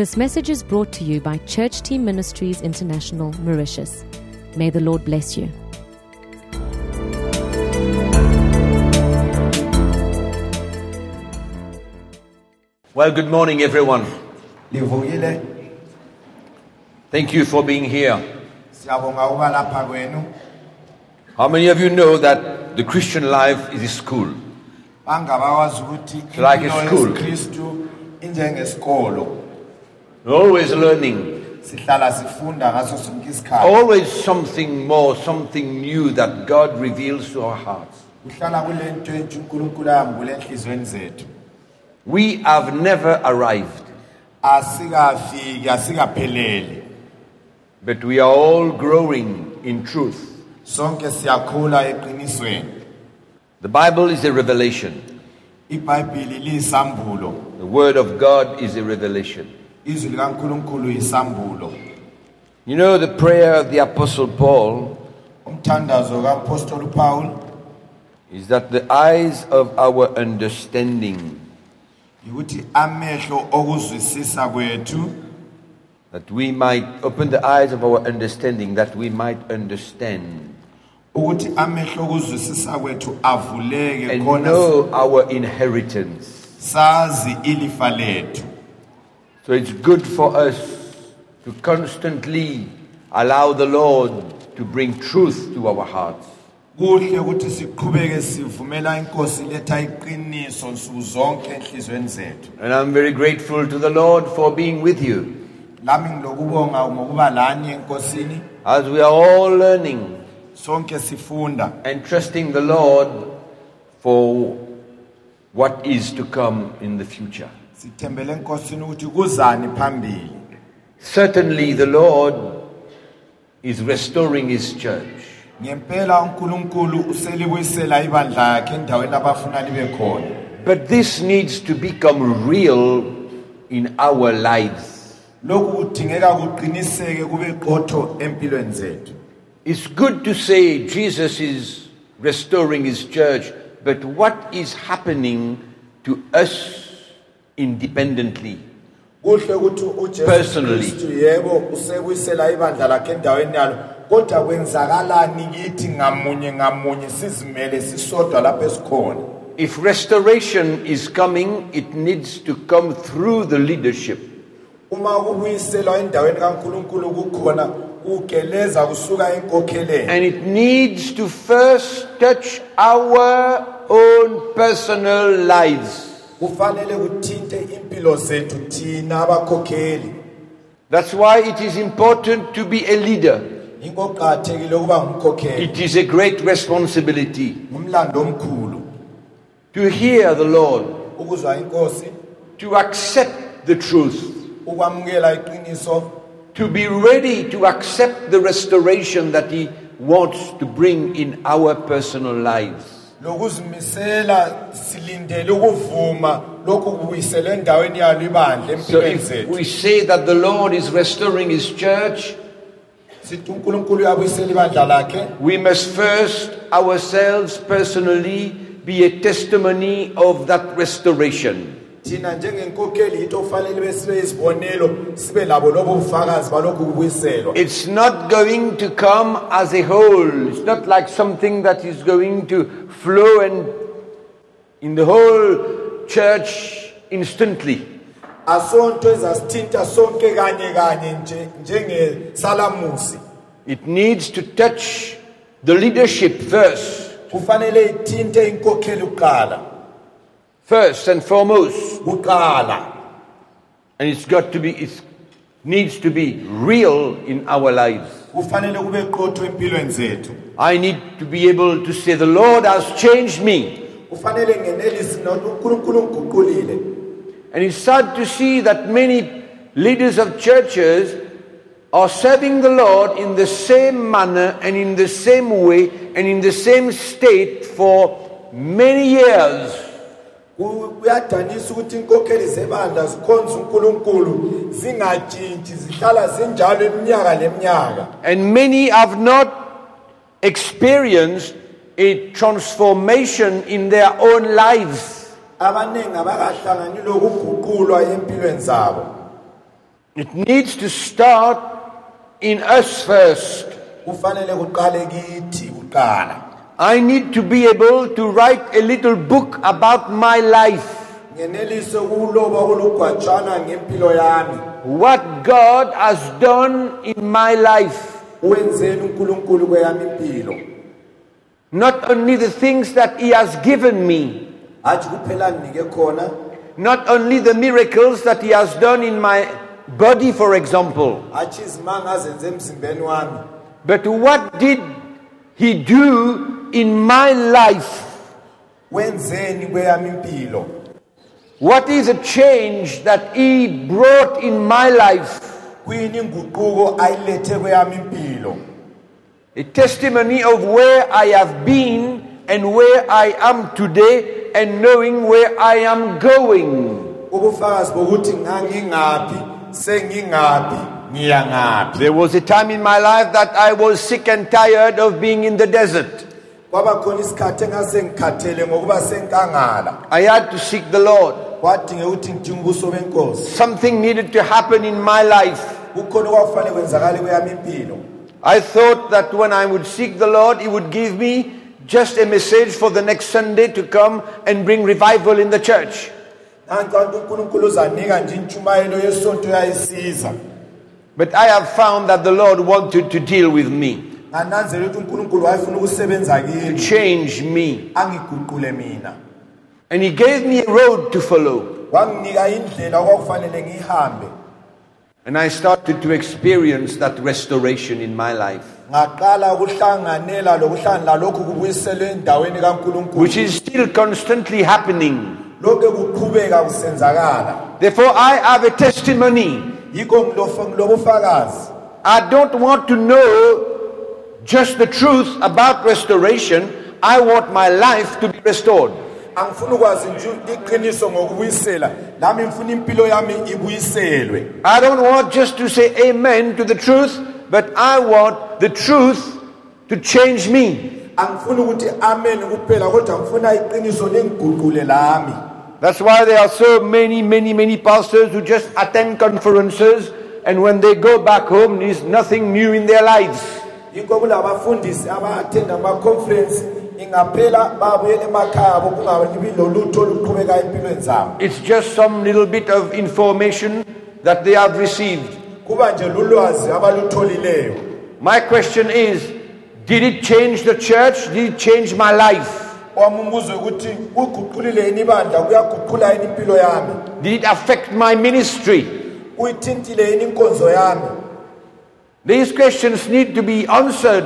This message is brought to you by Church Team Ministries International, Mauritius. May the Lord bless you. Well, good morning, everyone. Thank you for being here. siyabonga ukuba lapha kwenu How many of you know that the Christian life is a school? bangabakwazi like a school. Always learning, sihlala sifunda ngaso sonke isikhathi. Always something more, something new that God reveals to our hearts. kuhlala kule entsha unkulunkulu ayambule enhliziyweni zethu. We have never arrived, asikafiki asikapheleli. But we are all growing in truth. sonke siyakhula eqinisweni. The Bible is a revelation, ibhayibhili liyisambulo the Word of God is a revelation. Izwi likankulunkulu yisambulo. You know, the prayer of the Apostle Paul? Umthandazo upawuli is that the eyes of our understanding, yikuthi amehlo okuzwisisa kwethu. That we might open the eyes of our understanding, that we might understand. Ukuthi amehlo okuzwisisa kwethu avuleke and khona know our inheritance. sazi ilifa lethu So it's good for us to constantly allow the Lord to bring truth to our hearts. kuhle ukuthi siqhubeke sivumela inkosi letha iqiniso nsuku zonke enhliziyweni zethu And I'm very grateful to the Lord for being with you lami ngilokubonga ngokuba lani enkosini as we are all learning sonke sifunda and trusting the Lord for what is to come in the future. Sithembele enkosini ukuthi kuzani phambili Certainly, the Lord is restoring His church. ngempela unkulunkulu uselibuyisela ibandla yakhe endaweni abafuna libe khona But this needs to become real in our lives. lokhu kudingeka kuqiniseke kube qotho empilweni zethu It's good to say Jesus is restoring his church, but what is happening to us independently? kuhle ukuthi ujesu Personally. kristu yebo usebuyisela ibandla lakhe endaweni yalo kodwa kwenzakalani kithi ngamunye ngamunye sizimele sisodwa lapho esikhona If restoration is coming, it needs to come through the leadership. uma kubuyiselwa endaweni kankulunkulu kukhona kugeleza kusuka enkokheleni And it needs to first touch our own personal lives. Kufanele kuthinte impilo zethu thina abakhokheli. That's why it is important to be a leader. yinko kuqakathekile ukuba ngumkhokheli. It is a great responsibility ngumlando omkhulu. to hear the Lord, ukuzwa inkosi. to accept the truth, ukwamukela iqiniso. to be ready to accept the restoration that He wants to bring in our personal lives. Lokuzimisela silindele ukuvuma lokhu kubuyisele endaweni yalo ibandla So empilweni if zethu we say that the Lord is restoring His church, sithi unkulunkulu uyabuyisela ibandla lakhe we must first ourselves personally be a testimony of that restoration. Thina njengenkokheli yinto okufanele ibe sibe izibonelo sibe labo lobo bufakazi balokhu kubuyiselwa It's not going to come as a whole. It's not like something that is going to flow and in the whole church instantly. asonto ezasithinta sonke kanye kanye nje njengesalamusi It needs to touch the leadership first, kufanele ithinte inkokheli kuqala first and foremost. kuqala And it's got to be, it needs to be real in our lives. kufanele kube qotho empilweni zethu I need to be able to say, The Lord has changed me. kufanele ngenelisi nokuthi ngiguqulile And it's sad to see that many leaders of churches are serving the Lord in the same manner and in the same way and in the same state for many years. Kuyadanisa ukuthi inkokheli zebandla zikhonza unkulunkulu zingatshintshi zihlala zinjalo iminyaka leminyaka And many have not experienced a transformation in their own lives. abaningi abakahlangani lokuguqulwa empilweni zabo It needs to start in us first. kufanele kuqale kithi kuqala I need to be able to write a little book about my life. ngenelise ukuloba kulugwajana ngempilo yami. What God has done in my life. wenzeni uNkulunkulu kweyami impilo. Not only the things that He has given me, hathi kuphela nginike khona. Not only the miracles that He has done in my body, for example, hathi izimanga azenze emzimbeni wami. But what did He do in my life? wenzeni kweyami impilo What is a change that He brought in my life? kuyini inguquko ayilethe kweyami impilo A testimony of where I have been and where I am today and knowing where I am going. ubufakazi bokuthi ngangingaphi sengingaphi ngiya ngaphi There was a time in my life that I was sick and tired of being in the desert. Kwaba khona isikhathi engase ngikhathele ngokuba senkangala I had to seek the Lord. kwadinge ukuthi ngidinga ubuso benkosi Something needed to happen in my life. kukhona okwakufanele kwenzakale kweyami impilo I thought that when I would seek the Lord, He would give me just a message for the next Sunday to come and bring revival in the church. nankanti unkulunkulu uzanika nje intshumayelo yesonto yayisiza But I have found that the Lord wanted to deal with me, ngananzela ukuthi unkulunkulu wayefuna ukusebenza to kimi change me. angiguqule mina And He gave me a road to follow. wanginika indlela okwakufanele ngiyihambe And I started to experience that restoration in my life, ngaqala ukuhlanganela lokuhlangana lokhu kubuyiselwe endaweni kankulunkulu which is still constantly happening. lokhu kuqhubeka kusenzakala Therefore, I have a testimony. yikho ngilofa- ngilobufakazi I don't want to know just the truth about restoration. I want my life to be restored. angifuni ukwazi nje iqiniso ngokubuyisela nami ngifuna impilo yami ibuyiselwe I don't want just to say amen to the truth, but I want the truth to change me. angifuni ukuthi amen kuphela kodwa ngifuna iqiniso lingiguqule lami That's why there are so many, many, many pastors who just attend conferences and when they go back home, there's nothing new in their lives. Yikho kulabafundisi aba-athenda ama-conference ingaphela babuyela emakhaya abo kungabi lolutho oluqhubekayo empilweni zabo It's just some little bit of information that they have received. kuba nje lulwazi abalutholileyo My question is Did it change the church? Did it change my life? wami umbuzo ukuthi yini ibandla kuyaguqula yini impilo yami Did it affect my ministry? kuyithintile yini inkonzo yami These questions need to be answered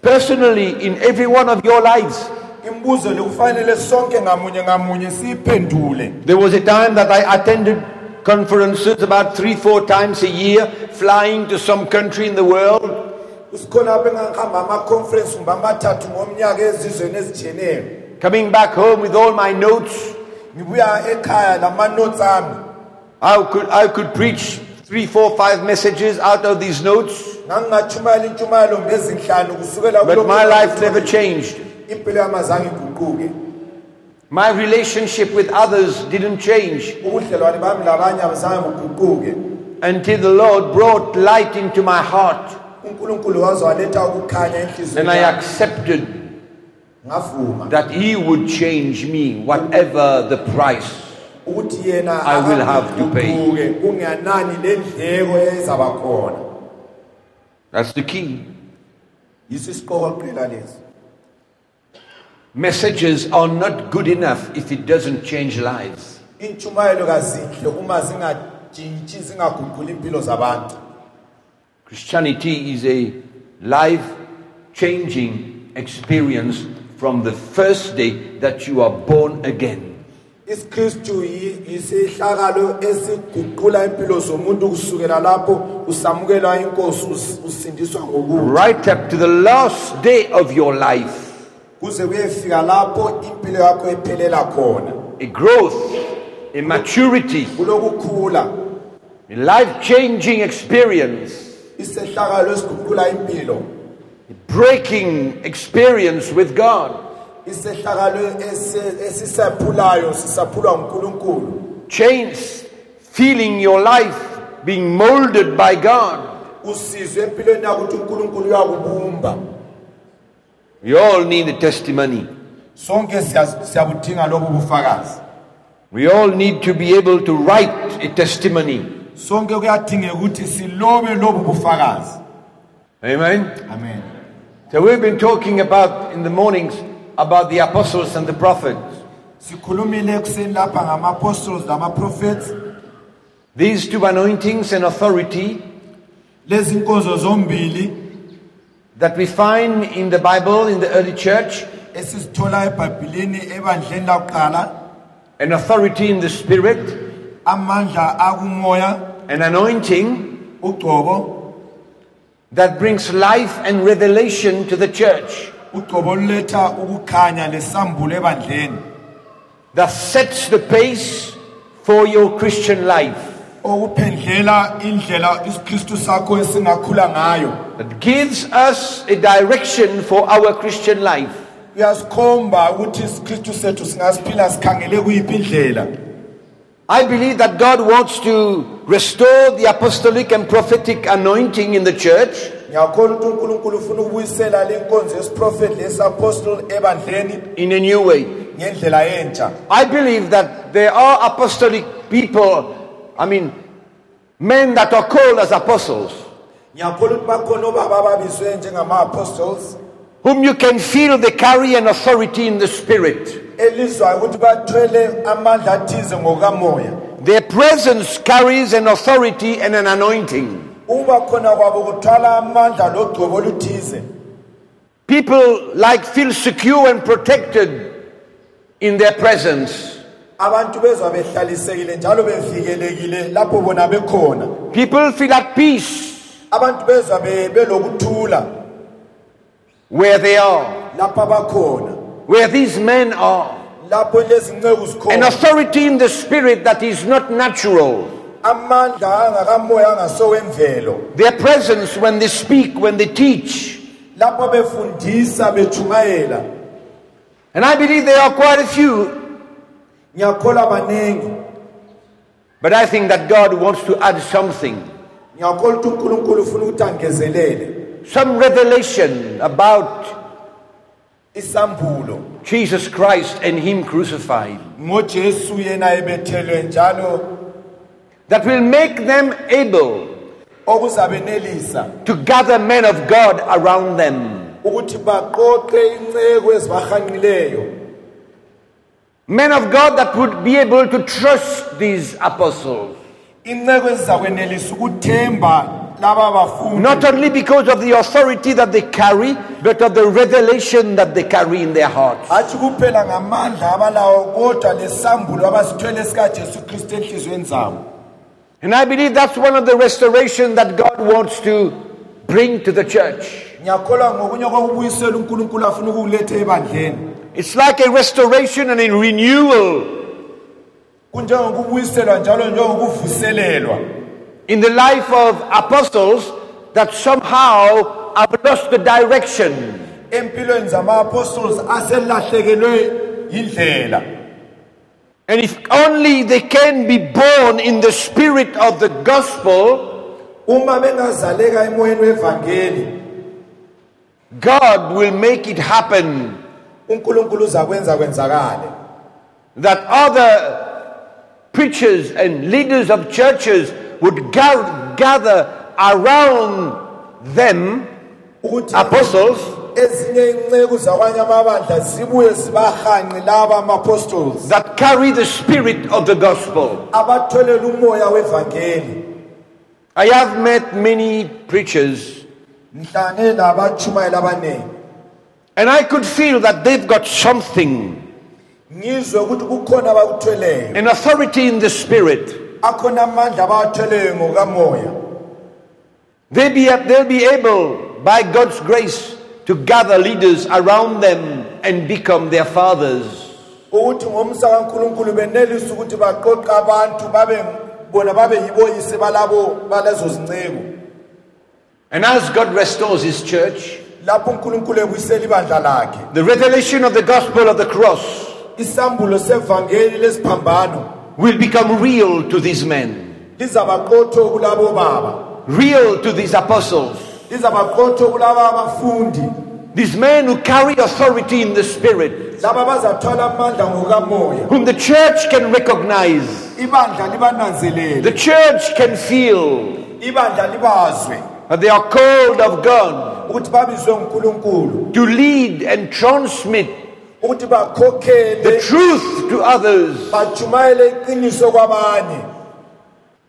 personally in every one of your lives. imibuzo le kufanele sonke ngamunye ngamunye siyiphendule There was a time that I attended conferences about three, four times a year, flying to some country in the world. sikhona apho engangihamba ama-conference kumbe amathathu ngomnyaka ezizweni ezitshiyeneyo Coming back home with all my notes, ngibuya ekhaya lama-notes ami I could, I could preach three, four, five messages out of these notes, ngangingatshumayela intshumayelo ngezinhlanu kusukela but my life never changed. impilo yami azange iguquke My relationship with others didn't change ubudlelwane bami labanye abazange buguquke until the Lord brought light into my heart unkulunkulu waze waletha ukukhanya enhliziyweni and I yami. accepted ngavuma that He would change me, whatever the price. Yena I will have to pay. angiguquke, kungenani lendleko ezaba khona That's the key. yiso isiqokoqela lesi Messages are not good enough if it doesn't change lives. intshumayelo kazinhle uma zingajintshi zingaguquli impilo zabantu Christianity is a life changing experience from the first day that you are born again. Isikristu yi- yisihlakalo esiguqula impilo zomuntu kusukela lapho usamukela inkosi us- usindiswa ngokuthi Right up to the last day of your life, kuze kuyefika lapho impilo yakho ephelela khona. A growth, a maturity, kulokukhula. a life changing experience, isehlakalo esiguqula impilo. A breaking experience with God. Isehlakalo esi- esisaphulayo sisaphulwa ngunkulunkulu Change, feeling your life being molded by God. usizwe empilweni yakho ukuthi unkulunkulu uyakubumba We all need a testimony. sonke siya- siyabudinga lobu bufakazi We all need to be able to write a testimony. sonke kuyadingeka ukuthi silobe lobu bufakazi Amen. amen So we've been talking about in the mornings about the apostles and the prophets. sikhulumile ekuseni lapha ngama-apostles lama-prophets These two anointings and authority lezi nkonzo zombili that we find in the Bible in the early church, esizithola ebhayibhilini ebandleni lakuqala an authority in the spirit, amandla akumoya an anointing ugcobo that brings life and revelation to the church, ugcobo oluletha ukukhanya lesambulo ebandleni. That sets the pace for your Christian life, okuphendlela indlela isikristu sakho esingakhula ngayo. That gives us a direction for our Christian life. kuyasikhomba ukuthi isikristu sethu singasiphila sikhangele kuyiphi indlela. I believe that God wants to restore the apostolic and prophetic anointing in the church ngiyakholwa ukuthi unkulunkulu ufuna ukubuyisela le nkonzo yesiprofethi lesi-apostoli ebandleni in a new way. I believe that there are apostolic people, I mean, men that are called as apostles, ngiyakholwa ukuthi bakhona obaba ababizwe njengama-apostles whom you can feel they carry an authority in the spirit. elizwayo ukuthi bathwele amandla athize ngokamoya Their presence carries an authority and an anointing. Ukuba khona kwabo kuthwala amandla logcobo oluthize People like feel secure and protected in their presence. abantu bezwa behlalisekile njalo bevikelekile lapho bona bekhona People feel at peace abantu bezwa be- belokuthula where they are, lapho abakhona where these men are. lapho An zikhona authority in the spirit that is not natural. Amandla angakamoya angasowemvelo Their presence when they speak, when they teach. lapho befundisa bejumayela And I believe there are quite a few, but I think that God wants to add something. ngiyakholwa ukuthi unkulunkulu ufuna ukuthi angezelele. Some revelation about isambulo. Jesus Christ and Him crucified ngojesu yena ebethelwe njalo that will make them able to gather men of God around them. ukuthi baqoqe inceko ezibahanqileyo Men of God that would be able to trust these apostles. inceko ezizakwenelisa ukuthemba laba bafundi Not only because of the authority that they carry, but of the revelation that they carry in their hearts. And I believe that's one of the restoration that God wants to bring to the church. ngiyakholwa ngokunye kokubuyisela unkulunkulu afuna ukukuletha ebandleni It's like a restoration and a renewal kunjengokubuyiselwa njalo njengokuvuselelwa in the life of apostles that somehow have lost the direction. empilweni zama-apostles aselahlekelwe yindlela And if only they can be born in the spirit of the gospel, uma bengazaleka emoyeni wevangeli God will make it happen. unkulunkulu uzakwenza kwenzakale. That other preachers and leaders of churches would gather around them, apostles, ezinye inceku zakwanye amabandla zibuye zibahanqe laba ama-apostles. that carry the spirit of the gospel. umoya wevangeli. I have met many preachers, abaningi and I could feel that they've got something, ngizwe ukuthi kukhona abakuthweleyo. an authority in the spirit. akhona amandla abawathweleyo ngokamoya. They be, they'll be able, by God's grace, to gather leaders around them and become their fathers. ukuthi ngomsa kankulunkulu benelisa ukuthi baqoqe abantu babe bona babe yiboyise balabo balezo zinceku And as God restores His church, lapho unkulunkulu ebuyisela ibandla lakhe the revelation of the gospel of the cross isambulo sevangeli lesiphambano will become real to these men. lizabaqotho kulabo baba real to these apostles, lizabaqotho kulaba abafundi. These men who carry authority in the Spirit, laba bazathwala amandla ngokamoya. whom the church can recognize, ibandla libananzelele. the church can feel. Ibandla libazwe. That they are called of God ukuthi babizwe ngunkulunkulu. to lead and transmit the truth to others.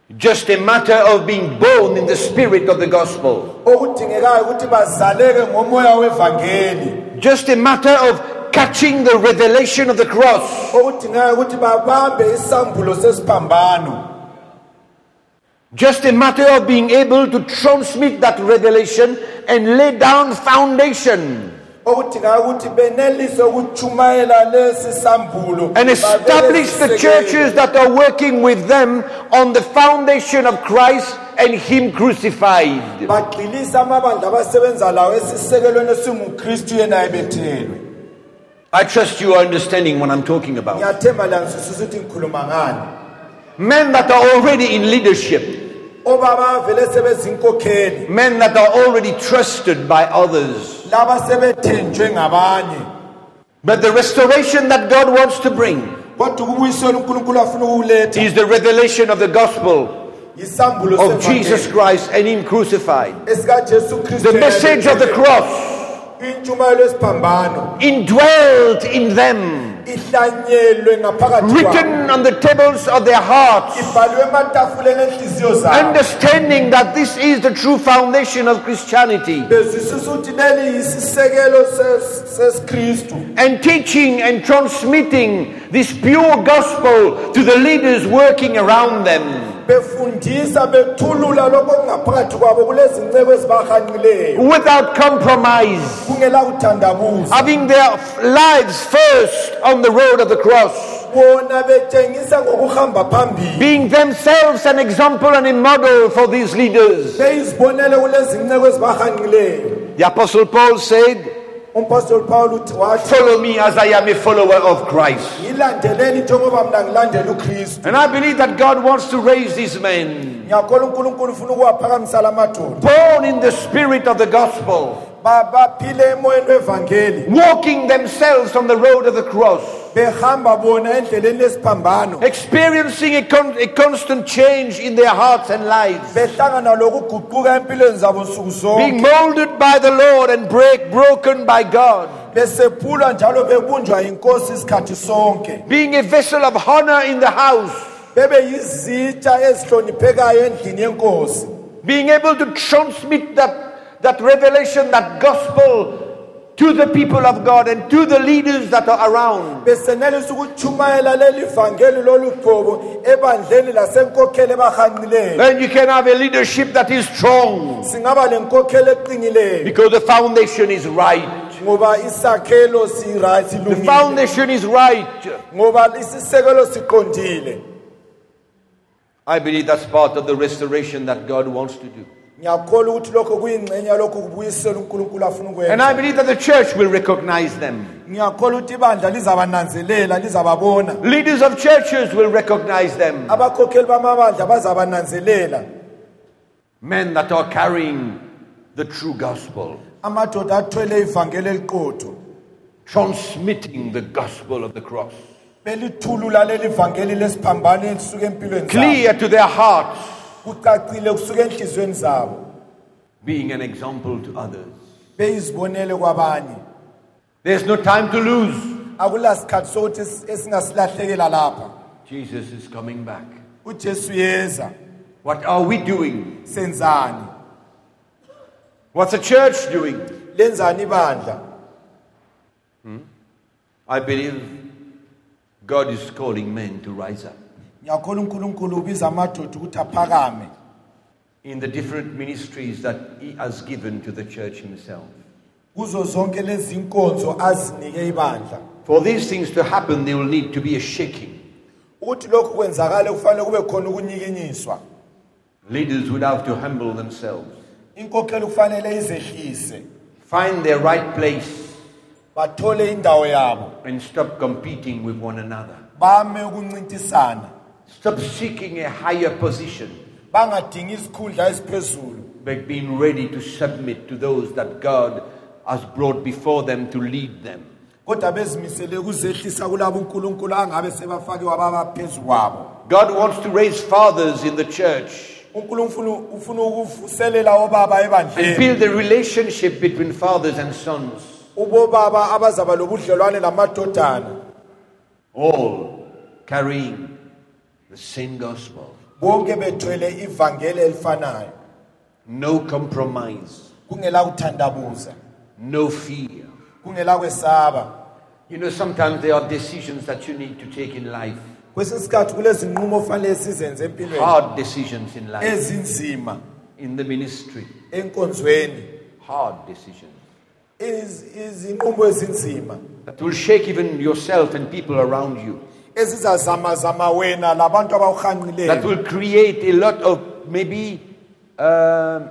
Bajumayele iqiniso kwabanye Just a matter of being born in the spirit of the gospel. okudingekayo ukuthi bazaleke ngomoya wevangeli Just a matter of catching the revelation of the cross. okudingekayo ukuthi babambe isambulo sesiphambano Just a matter of being able to transmit that revelation and lay down foundation okudingekayo ukuthi benelise ukujumayela lesi sambulo and establish the churches that are working with them on the foundation of Christ and Him crucified. bagxilise amabandla abasebenza lawo esisekelweni esingukristu yena ebethelwe I trust you are understanding what I'm talking about. ngiyathemba langizwisisa ukuthi ngikhuluma ngani Men that are already in leadership, obaba vele sebezinkokheli men that are already trusted by others. laba sebethenjwe ngabanye But the restoration that God wants to bring kodwa ukubuyisela unkulunkulu afuna ukuwuletha is the revelation of the gospel yisambulo of Jesus Christ and Him crucified. esikajesu kristu The message of the cross indwelt in them, ihlanyelwe ngaphakathi kwabo. written on the tables of their hearts, ibhalwe ematafuleni enhliziyo zabo. Understanding that this is the true foundation of Christianity, bezwisisa ukuthi leli yisisekelo ses- sesikristu. And teaching and transmitting this pure gospel to the leaders working around them. Befundisa bethulula lokho okungaphakathi kwabo kulezi ezibahanqileyo. Without compromise, kungela kuthandabuza having their lives first on the road of the cross, bona betshengisa ngokuhamba phambili. Being themselves an example and a model for these leaders. beyizibonele kulezi nceko ezibahanqileyo. The Apostle Paul said, Follow me as I am a follower of Christ. ngilandeleni njengoba mna ngilandela ukristu. And I believe that God wants to raise these men, ngiyakholwa unkulunkulu ufuna ukuwaphakamisa la madoda. Born in the spirit of the gospel, Ba- baphile emoyeni wevangeli walking themselves on the road of the cross, behamba bona endleleni lesiphambano experiencing a, con- a constant change in their hearts and lives, behlangana lokuguquka empilweni zabo nsuku being zonke molded by the Lord and break, broken by God, besephulwa njalo bebunjwa yinkosi isikhathi sonke. Being a vessel of honor in the house, bebe yizitsha ezihloniphekayo endlini yenkosi. Being able to transmit that, that revelation, that gospel to the people of God and to the leaders that are around. besenelisa ukutshumayela leli vangeli lolu gcobo ebandleni lasenkokheli ebahanqileyo Then you can have a leadership that is strong singaba lenkokheli eqinileyo because the foundation is right. ngoba isakhelo sira- The foundation is right. ngoba isisekelo siqondile I believe that's part of the restoration that God wants to do. Ngiyakholwa ukuthi lokho kuyingxenye yalokho kubuyisela unkulunkulu afuna And I believe that the church will recognize them. ngiyakholwa ukuthi ibandla lizabananzelela lizababona. Leaders of churches will recognize them. abakhokheli bamabandla bazabananzelela. Men that are carrying the true gospel, amadoda athwele ivangeli eliqotho. Transmitting the gospel of the cross. belithulula leli vangeli lesiphambano elisuka empilweni zabo. Clear to their hearts, kucacile kusuka enhliziyweni zabo being an example to others. beyizibonele kwabanye There's no time to lose. akula sikhathi sokuthi es- esingasilahlekela lapha Jesus is coming back. ujesu yeza What are we doing? senzani What's the church doing? lenzani ibandla hmm? I believe God is calling men to rise up ngiyakholwa unkulunkulu ubiza amadoda ukuthi aphakame. In the different ministries that He has given to the church Himself. kuzo zonke lezi inkonzo azinike ibandla. For these things to happen, there will need to be a shaking. ukuthi lokhu kwenzakale kufanele kube khona ukunyikinyiswa. Leaders would have to humble themselves, inkokheli kufanele izehlise. Find their right place, bathole indawo yabo. and stop competing with one another. bame ukuncintisana Stop seeking a higher position, bangadingi isikhundla esiphezulu but being ready to submit to those that God has brought before them to lead them. kodwa bezimisele ukuzehlisa kulabo unkulunkulu angabe sebafakiwe ababaphezu kwabo. God wants to raise fathers in the church unkulunkulu ufuna ukuvuselela obaba and ebandleni build a relationship between fathers and sons, ubobaba abazaba lobudlelwane namadodana. All carrying the same gospel. bonke bethwele ivangeli elifanayo. No compromise, kungela kuthandabuza no fear. kungela kwesaba You know, sometimes there are decisions that you need to take in life, kwesinye isikhathi kulezinqumo ofanele sizenze empilweni. Hard decisions in life, ezinzima. In the ministry, enkonzweni. Hard decisions. Iz- izinqumo ezinzima. That will shake even yourself and people around you, ezizazamazama wena labantu that abawuhanqileyo will create a lot of maybe um,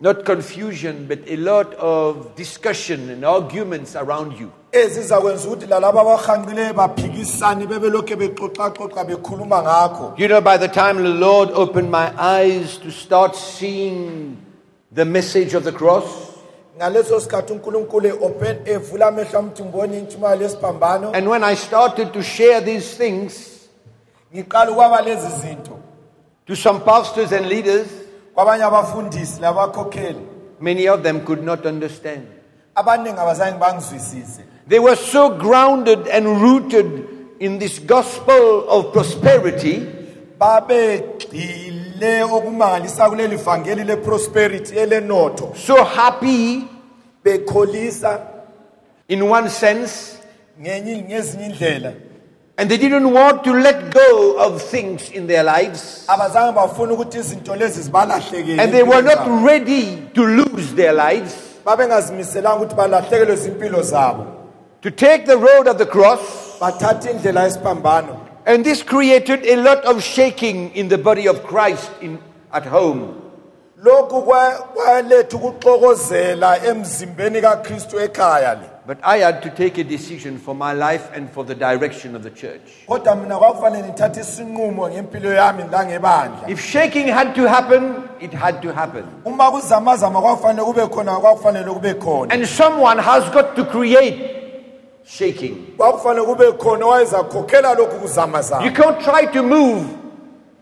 not confusion, but a lot of discussion and arguments around you. ezizakwenza ukuthi lalabo abahanqileyo baphikisane bebelokhu bexoxaxoxa bekhuluma ngakho You know, by the time the Lord opened my eyes to start seeing the message of the cross, ngaleso sikhathi unkulunkulu e-open evula amehlo amthi ngibona intshumayelo yesiphambano and when I started to share these things ngiqala ukwaba lezi zinto. to some pastors and leaders, kwabanye abafundisi labakhokheli many of them could not understand. abaningi abazange bangizwisise. They were so grounded and rooted in this gospel of prosperity babegxile okumangalisa kuleli vangeli leprosperity elenotho. So happy bekholisa in one sense, ngenye ngezinye indlela. and they didn't want to let go of things in their lives, abazange bafuna ukuthi izinto lezi zibalahlekele and they were not ready to lose their lives. babengazimiselanga ukuthi balahlekelwe zimpilo zabo. To take the road of the cross, bathatha indlela yesiphambano and this created a lot of shaking in the body of Christ in, at home. lokhu kwaletha ukuxokozela emzimbeni kakristu ekhaya le But I had to take a decision for my life and for the direction of the church. kodwa mina kwakufanele ngithathe isinqumo ngempilo yami langebandla If shaking had to happen, it had to happen. uma kuzamazama kwakufanele kube khona kwakufanele kube khona And someone has got to create shaking. kwakufanele kube khona owayezakhokhela lokhu You can't try to move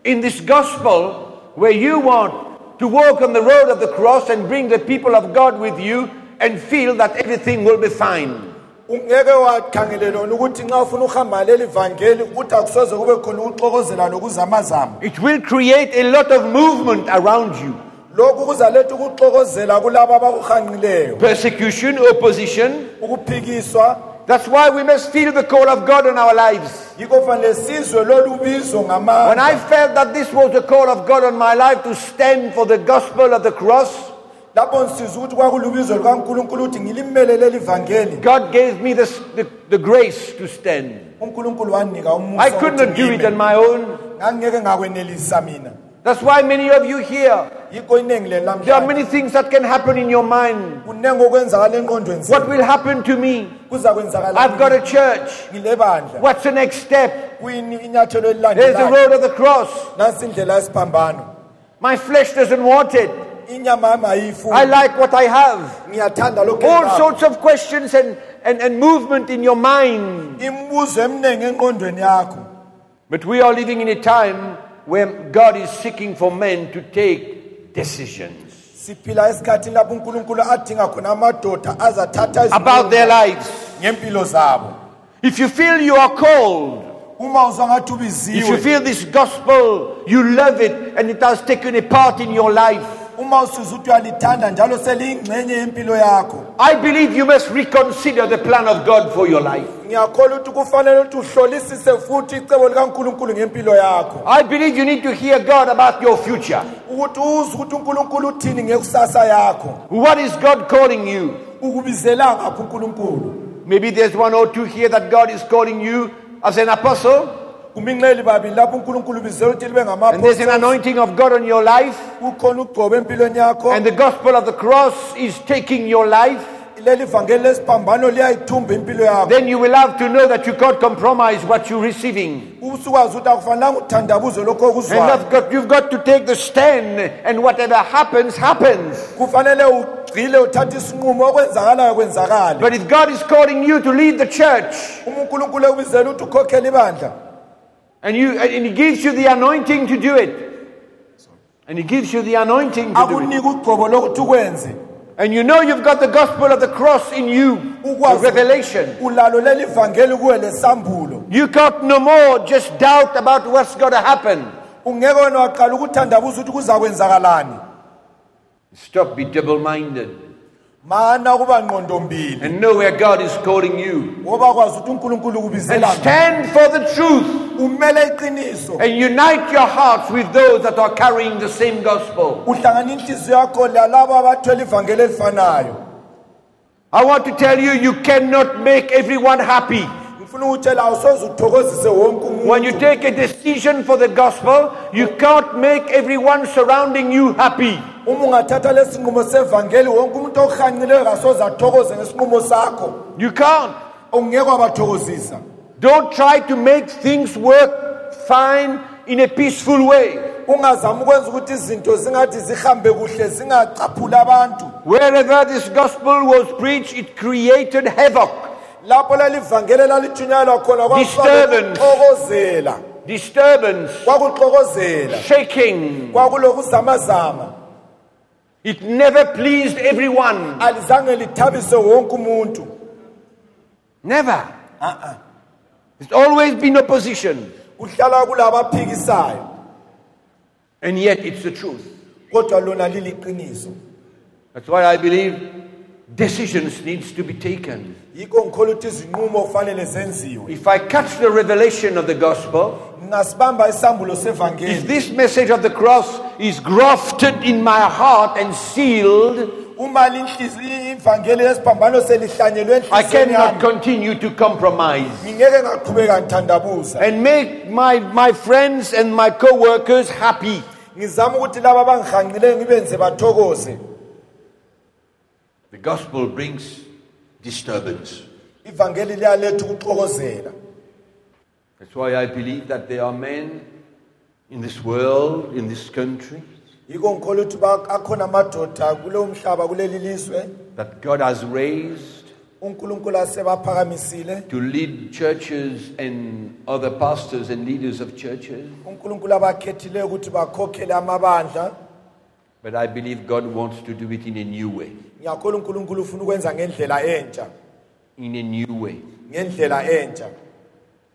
in this gospel where you want to walk on the road of the cross and bring the people of God with you and feel that everything will be fine. ungeke wakhangele lona ukuthi nxa ufuna ukuhamba leli vangeli ukuthi akusoze kube khona ukuxokozela nokuzamazama It will create a lot of movement around you. lokhu kuzaletha ukuxokozela kulabo abakuhanqileyo Persecution, opposition. ukuphikiswa That's why we must feel the call of God on our lives. yikho fanele sizwe lolu bizo When I felt that this was the call of God on my life to stand for the gospel of the cross, lapho ngisiza ukuthi kwakulubizo lukankulunkulu ukuthi ngilimele leli vangeli God gave me the, the grace to stand. unkulunkulu wandinika umusa I could not do it on my own. Ngangingeke ngakwenelisa mina That's why many of you here, yikho iningi leli there are many things that can happen in your mind. kunengi okwenzakala engqondweni What will happen to me? kuza I've got a church. What's the next step? kuyini inyathelo There's the elilandelayo road of the cross. nansi indlela yesiphambano My flesh doesn't want it. inyama yami I ayifuni like what I have. ngiyathanda lokhu All sorts of questions and, and, and movement in your mind. imibuzo eminingi engqondweni yakho But we are living in a time where God is seeking for men to take decisions siphila esikhathini lapho unkulunkulu adinga khona amadoda azathatha about their lives. ngempilo zabo If you feel you are called, uma uzwa ngathi if you feel this gospel, you love it, and it has taken a part in your life, uma usuza ukuthi uyalithanda njalo seliyingxenye yempilo yakho I believe you must reconsider the plan of God for your life. Ngiyakholwa ukuthi kufanele ukuthi uhlolisise futhi icebo likankulunkulu ngempilo yakho. I believe you need to hear God about your future. ukuthi uzwe ukuthi unkulunkulu uthini ngekusasa yakho. What is God calling you? ukubizelanga ngaphi unkulunkulu. Maybe there's one or two here that God is calling you as an apostle, kuminxeli babili lapho unkulunkulu ubizela ukuthi libe and there's an anointing of God on your life, kukhona empilweni yakho. And the gospel of the cross is taking your life. Leli vangeli lesiphambano liyayithumba impilo yakho. Then you will have to know that you can't compromise what you're receiving. usukwazi ukuthi akufanelanga uthandabuze lokho And okuzwayo that's got, you've got to take the stand, and whatever happens, happens. kufanele ugcile uthathe isinqumo okwenzakalayo kwenzakale. But if God is calling you to lead the church, uma unkulunkulu ekubizela ukuthi ukhokhele ibandla. and, you, and He gives you the anointing to do it, and He gives you the anointing to do it, akunika ugcobo lokuthi ukwenze and you know you've got the gospel of the cross in you, the revelation, ulalo leli vangeli kuwe lesambulo. You can't no more just doubt about what's going to happen. ungeke wena waqala ukuthandabuza ukuthi kuzakwenzakalani Stop, be double minded, and know where God is calling you. ngoba kwazi ukuthi unkulunkulu And stand for the truth. and unite your hearts with those that are carrying the same gospel. uhlangana inhliziyo yakho lalabo abathwele ivangeli elifanayo I want to tell you, you cannot make everyone happy. ngifuna ukutshela awusoze uthokozise wonke When you take a decision for the gospel, you can't make everyone surrounding you happy. Uma ungathatha lesi nqumo sevangeli wonke umuntu okuhanqileyo kasoze athokoze ngesinqumo sakho You can't. ungeke wabathokozisa Don't try to make things work fine in a peaceful way. ungazami ukwenza ukuthi izinto zingathi zihambe kuhle zingacaphuli abantu Wherever this gospel was preached, it created havoc, lapho lalivangeli lalithunyelwa khona Disturbance. kwakuxokozela disturbance, kwakuxokozela shaking. kwakulokuzamazama It never pleased everyone. alizange lithabise wonke umuntu Never. Uh-uh. It's always been opposition. kuhlala kulabaphikisayo And yet it's the truth. kodwa lona liliqiniso That's why I believe decisions needs to be taken. yikho ngikhola ukuthi izinqumo kufanele zenziwe If I catch the revelation of the gospel, ngingasibamba isambulo if sevangeli this message of the cross is grafted in my heart and sealed, I cannot continue to compromise and make my, my friends and my happy. abangihanqileyo ngibenze bathokoze The gospel brings disturbance. That's why I believe that there are men in this world, in this country, yikho ngikhola ukuthi ba- akhona amadoda kulowo mhlaba kuleli lizwe that God has raised unkulunkulu asebaphakamisile to lead churches and other pastors and leaders of churches. unkulunkulu abakhethileyo ukuthi bakhokhele amabandla But I believe God wants to do it in a new way. ngiyakhola unkulunkulu ufuna ukwenza ngendlela entsha In a new way. ngendlela entsha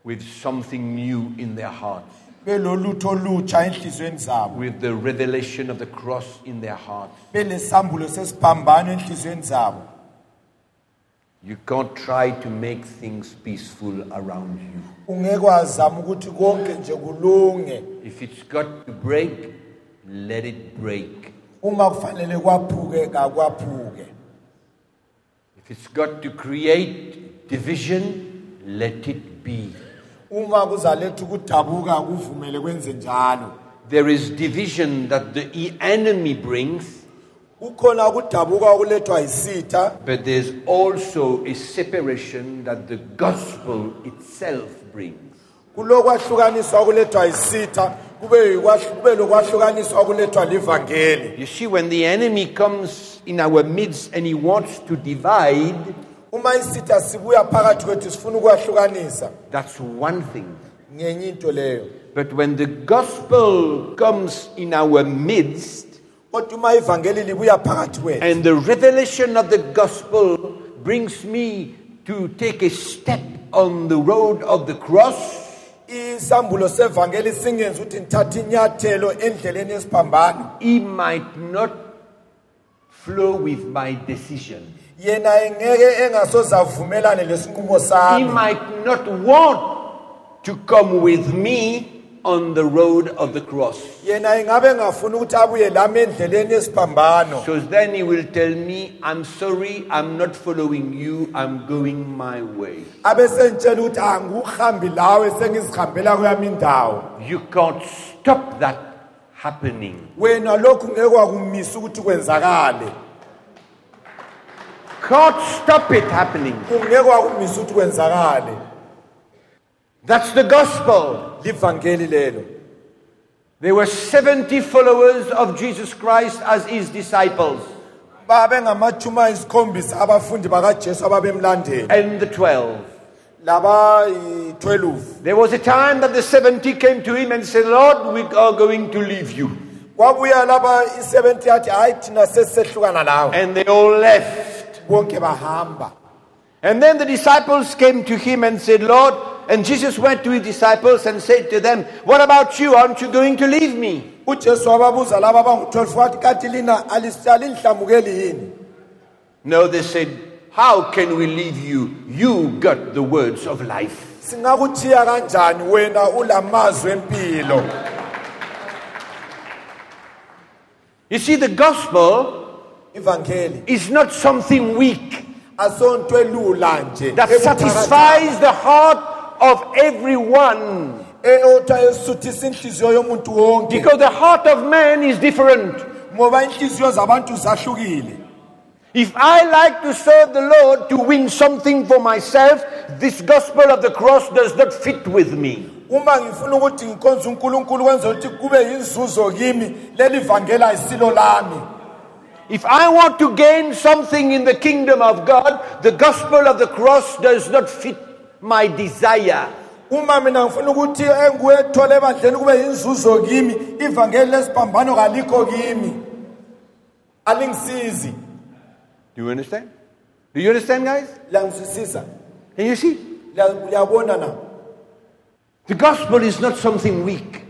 With something new in their hearts. Belolutho olutsha enhliziyweni zabo With the revelation of the cross in their hearts. belesambulo sesiphambano enhliziyweni zabo You can't try to make things peaceful around you. ungeke wazama ukuthi konke nje kulunge If it's got to break, let it break. uma kufanele kwaphuke kakwaphuke If it's got to create division, let it be. Uma kuzaletha ukudabuka kuvumele kwenze njalo. There is division that the e- enemy brings, kukhona ukudabuka okulethwa yisitha. but there's also a separation that the gospel itself brings. kulokwahlukaniswa okulethwa yisitha kube yikwahlu- kube lokwahlukaniswa okulethwa livangeli. You see, when the enemy comes in our midst and he wants to divide, uma phakathi kwethu sifuna ukwahlukanisa that's one thing. ngenye into leyo But when the gospel comes in our midst kodwa uma ivangeli libuya phakathi kwethu and the revelation of the gospel brings me to take a step on the road of the cross, isambulo sevangeli singenza ukuthi ngithathe inyathelo endleleni yesiphambano he might not flow with my decision. Yena engeke engasoze lesinqumo He sami might not want to come with me on the road of the cross. yena engabe engafuni ukuthi abuye lami endleleni yesiphambano So then he will tell me, I'm sorry, I'm not following you, I'm going my way. abe ukuthi angikuhambi lawe sengizihambela kuyami indawo You can't stop that happening. wena lokhu ngeke kwakumisa ukuthi kwenzakale can't stop it happening. ungeke wakumisa ukuthi kwenzakale That's the gospel. livangeli lelo There were 70 followers of Jesus Christ as his disciples, babe ngamajuma ayisikhombisa abafundi bakajesu ababemlandela and the 12. laba yi-12 There was a time that the 70 came to him and said, Lord, we are going to leave you. kwabuya laba i-70 yathi hayi thina sesisehlukana lawe And they all left. Bonke bahamba And then the disciples came to him and said, Lord, and Jesus went to his disciples and said to them, What about you? Aren't you going to leave me? ujesu wababuza laba abangu-12 wathi kanti lina alinihlamukeli yini No, they said, How can we leave you? You got the words of life. singakuthiya kanjani wena ulamazwi empilo You see, the gospel is not something weak asonto elula nje that satisfies the heart of everyone. eyodwa esuthisa inhliziyo yomuntu wonke Because the heart of man is different. ngoba inhliziyo zabantu zahlukile If I like to serve the Lord to win something for myself, this gospel of the cross does not fit with me. uma ngifuna ukuthi ngikhonze unkulunkulu kwenzela ukuthi kube kimi leli vangeli ayisilo lami If I want to gain something in the kingdom of God, the gospel of the cross does not fit my desire. uma mina ngifuna ukuthi engikuethole ebandleni kube yinzuzo kimi ivangeli lesiphambano kalikho kimi alingisizi Do you understand? Do you understand, guys? liyangizwisisa Can you see? Liya- liyabona na The gospel is not something weak.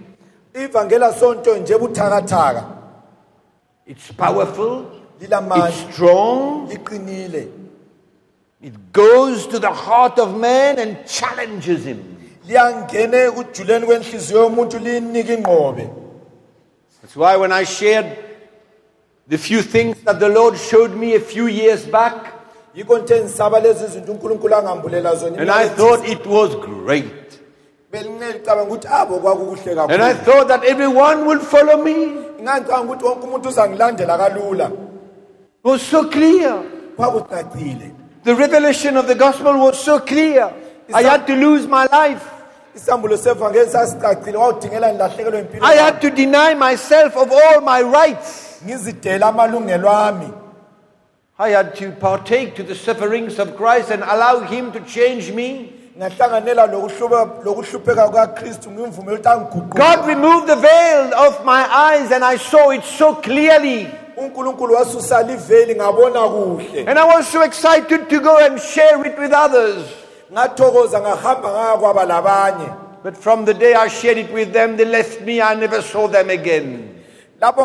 ivangeli asonto nje buthakathaka It's powerful, it's strong, it goes to the heart of man and challenges him. liyangena ekujuleni kwenhliziyo yomuntu liyinika ingqobe. That's why when I shared the few things that the Lord showed me a few years back, yikho nithe ngisaba lezi zinto unkulunkulu angambulela zona. and I thought it was great. Belinecabanga ukuthi abo kwakukuhle And I thought that everyone would follow me. ngangicabanga ukuthi wonke umuntu uzangilandela kalula It was so clear. kwakucacile The revelation of the gospel was so clear. I had to lose my life. isambulo sevangeli sasicacile wawudingela ngilahlekelwe impilo I had to deny myself of all my rights. ngizidela amalungelo ami I had to partake to the sufferings of Christ and allow Him to change me. Ngahlanganela lokuhlupheka kukakristu ngimvumela ukuthi angiguquke God removed the veil of my eyes and I saw it so clearly. unkulunkulu wasusa liveli ngabona kuhle And I was so excited to go and share it with others. ngathokoza ngahamba ngayakwaba labanye But from the day I shared it with them, they left me. I never saw them again. lapho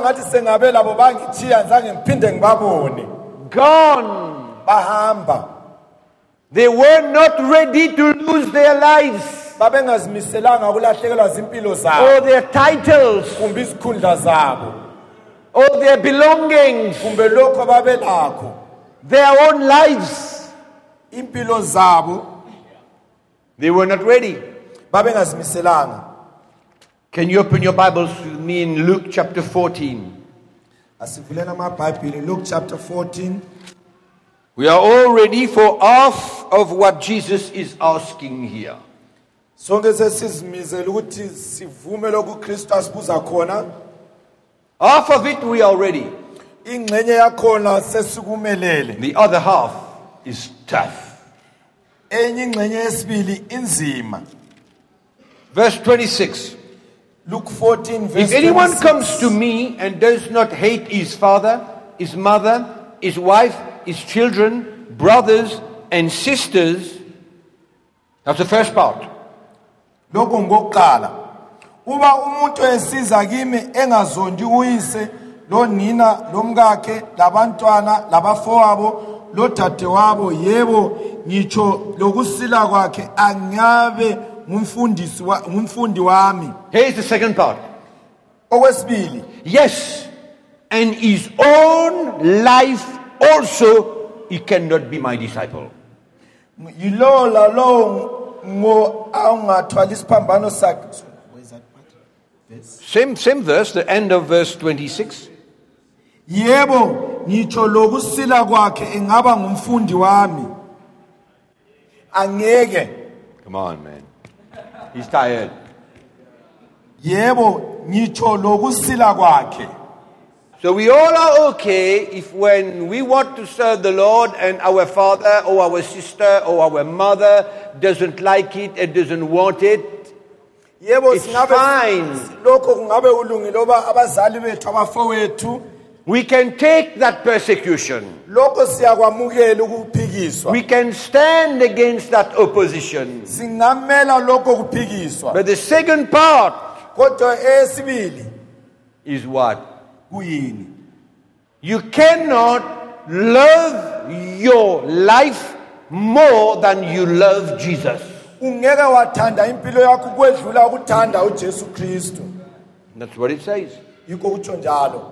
They were not ready to lose their lives. Babengazimiselanga ukulahlekelwa zimpilo or zabo their titles. Kumbe izikhundla zabo. Or their belongings, kumbe lokho ababelakho. Their own lives. impilo zabo. They were not ready. babengazimiselanga Can you open your Bibles with me in Luke chapter 14? asivuleni amabhayibhili luke chapter 14 We are all ready for half of what Jesus is asking here. sonke sesizimizele ukuthi sivume lokhu ukristu asibuza khona Half of it we are ready. ingxenye yakhona sesikumelele The other half is tough. enye ingxenye yesibili inzima Verse 26. luke 14 verse If anyone 26. comes to me and does not hate his father, his mother, his wife, his children, brothers, and sisters, that's the first part. lokho ngokuqala uba umuntu esiza kimi engazondi uyise lonina lomkakhe labantwana labafowabo lodadewabo yebo ngitsho lokusila kwakhe angabe ngumfundisi wa- ngumfundi wami Here's the second part. okwesibili Yes, and his own life also, he cannot be my disciple. yilowo lalowo ngo angathwala isiphambano sakhe Same, same verse, the end of verse 26. yebo ngitsho lokusila kwakhe engaba ngumfundi wami angeke Come on, man. He's tired. yebo ngitsho lokusila kwakhe So we all are okay if when we want to serve the Lord and our father or our sister or our mother doesn't like it and doesn't want it, It's fine. lokho kungabe kulungile oba abazali bethu abafowethu we can take that persecution. lokho siyakwamukela ukuphikiswa We can stand against that opposition. singamela lokho kuphikiswa But the second part is what? Kuyini You cannot love your life more than you love Jesus. ungeke wathanda impilo yakho kwedlula ukuthanda uJesu Kristu That's what it says. yikho kutsho njalo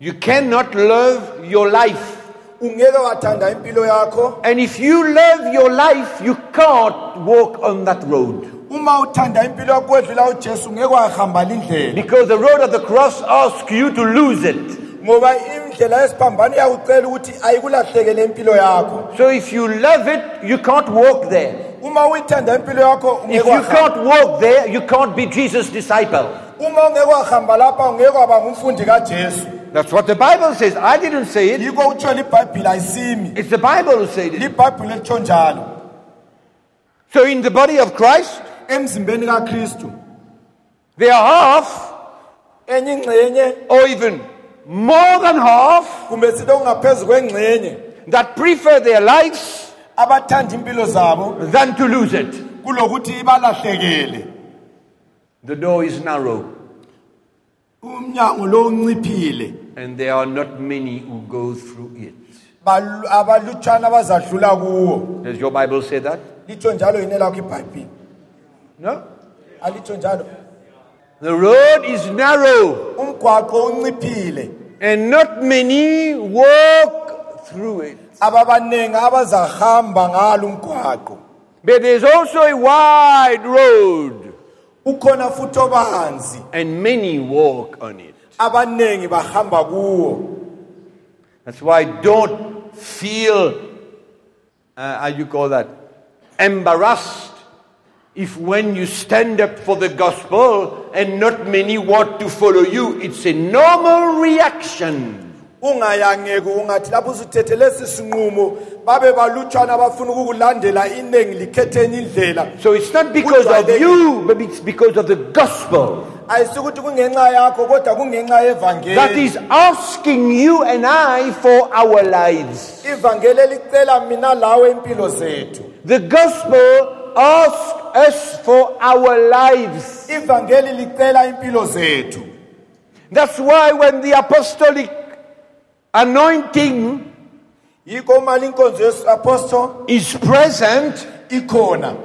You cannot love your life. ungeke wathanda impilo yakho And if you love your life, you can't walk on that road. Uma uthanda impilo yakho kwedlula uJesu ungeke wahamba indlela Because the road of the cross asks you to lose it. ngoba indlela yesiphambano iyakucela ukuthi ayikulahlekele impilo yakho So if you love it, you can't walk there. uma uyithanda impilo yakho ungeke If you wahamba can't walk there, you can't be Jesus' disciple. uma ungeke wahamba lapha ungeke waba ngumfundi kaJesu That's what the Bible says. I didn't say it. yikho utsho libhayibhile ayisimi It's the Bible who said it. libhayibhile litsho njalo So in the body of Christ, emzimbeni kaKristu. There are half enye ingxenye. or even more than half kumbe sithi okungaphezu kwengxenye. that prefer their lives abathanda impilo zabo than to lose it. kulokuthi ibalahlekele. The door is narrow, umnyango lo unciphile. And there are not many who go through it. Balu- abalutshwana abazadlula kuwo. Does your Bible say that? litsho njalo yini lakho ibhayibhile No. alitsho njalo The road is narrow, umgwaqo unciphile and not many walk through it. abazahamba ngalo umgwaqo But there's also a wide road, ukhona futhi obanzi and many walk on it. bahamba kuwo That's why don't feel, uh, how you call that, embarrassed if when you stand up for the gospel and not many want to follow you. It's a normal reaction. ungayangeki ungathi lapho usuthethe lesi sinqumo babe balutshwana abafuna ukukulandela iningi likhethe indlela So it's not because of you, but it's because of the gospel ayisukuthi kungenxa yakho kodwa kungenxa that yevangeli is asking you and I for our lives. ivangeli elicela mina lawe impilo zethu The gospel asks us for our lives. ivangeli licela impilo zethu That's why when the apostolic anointing yikho uma yeapostol is present, ikhona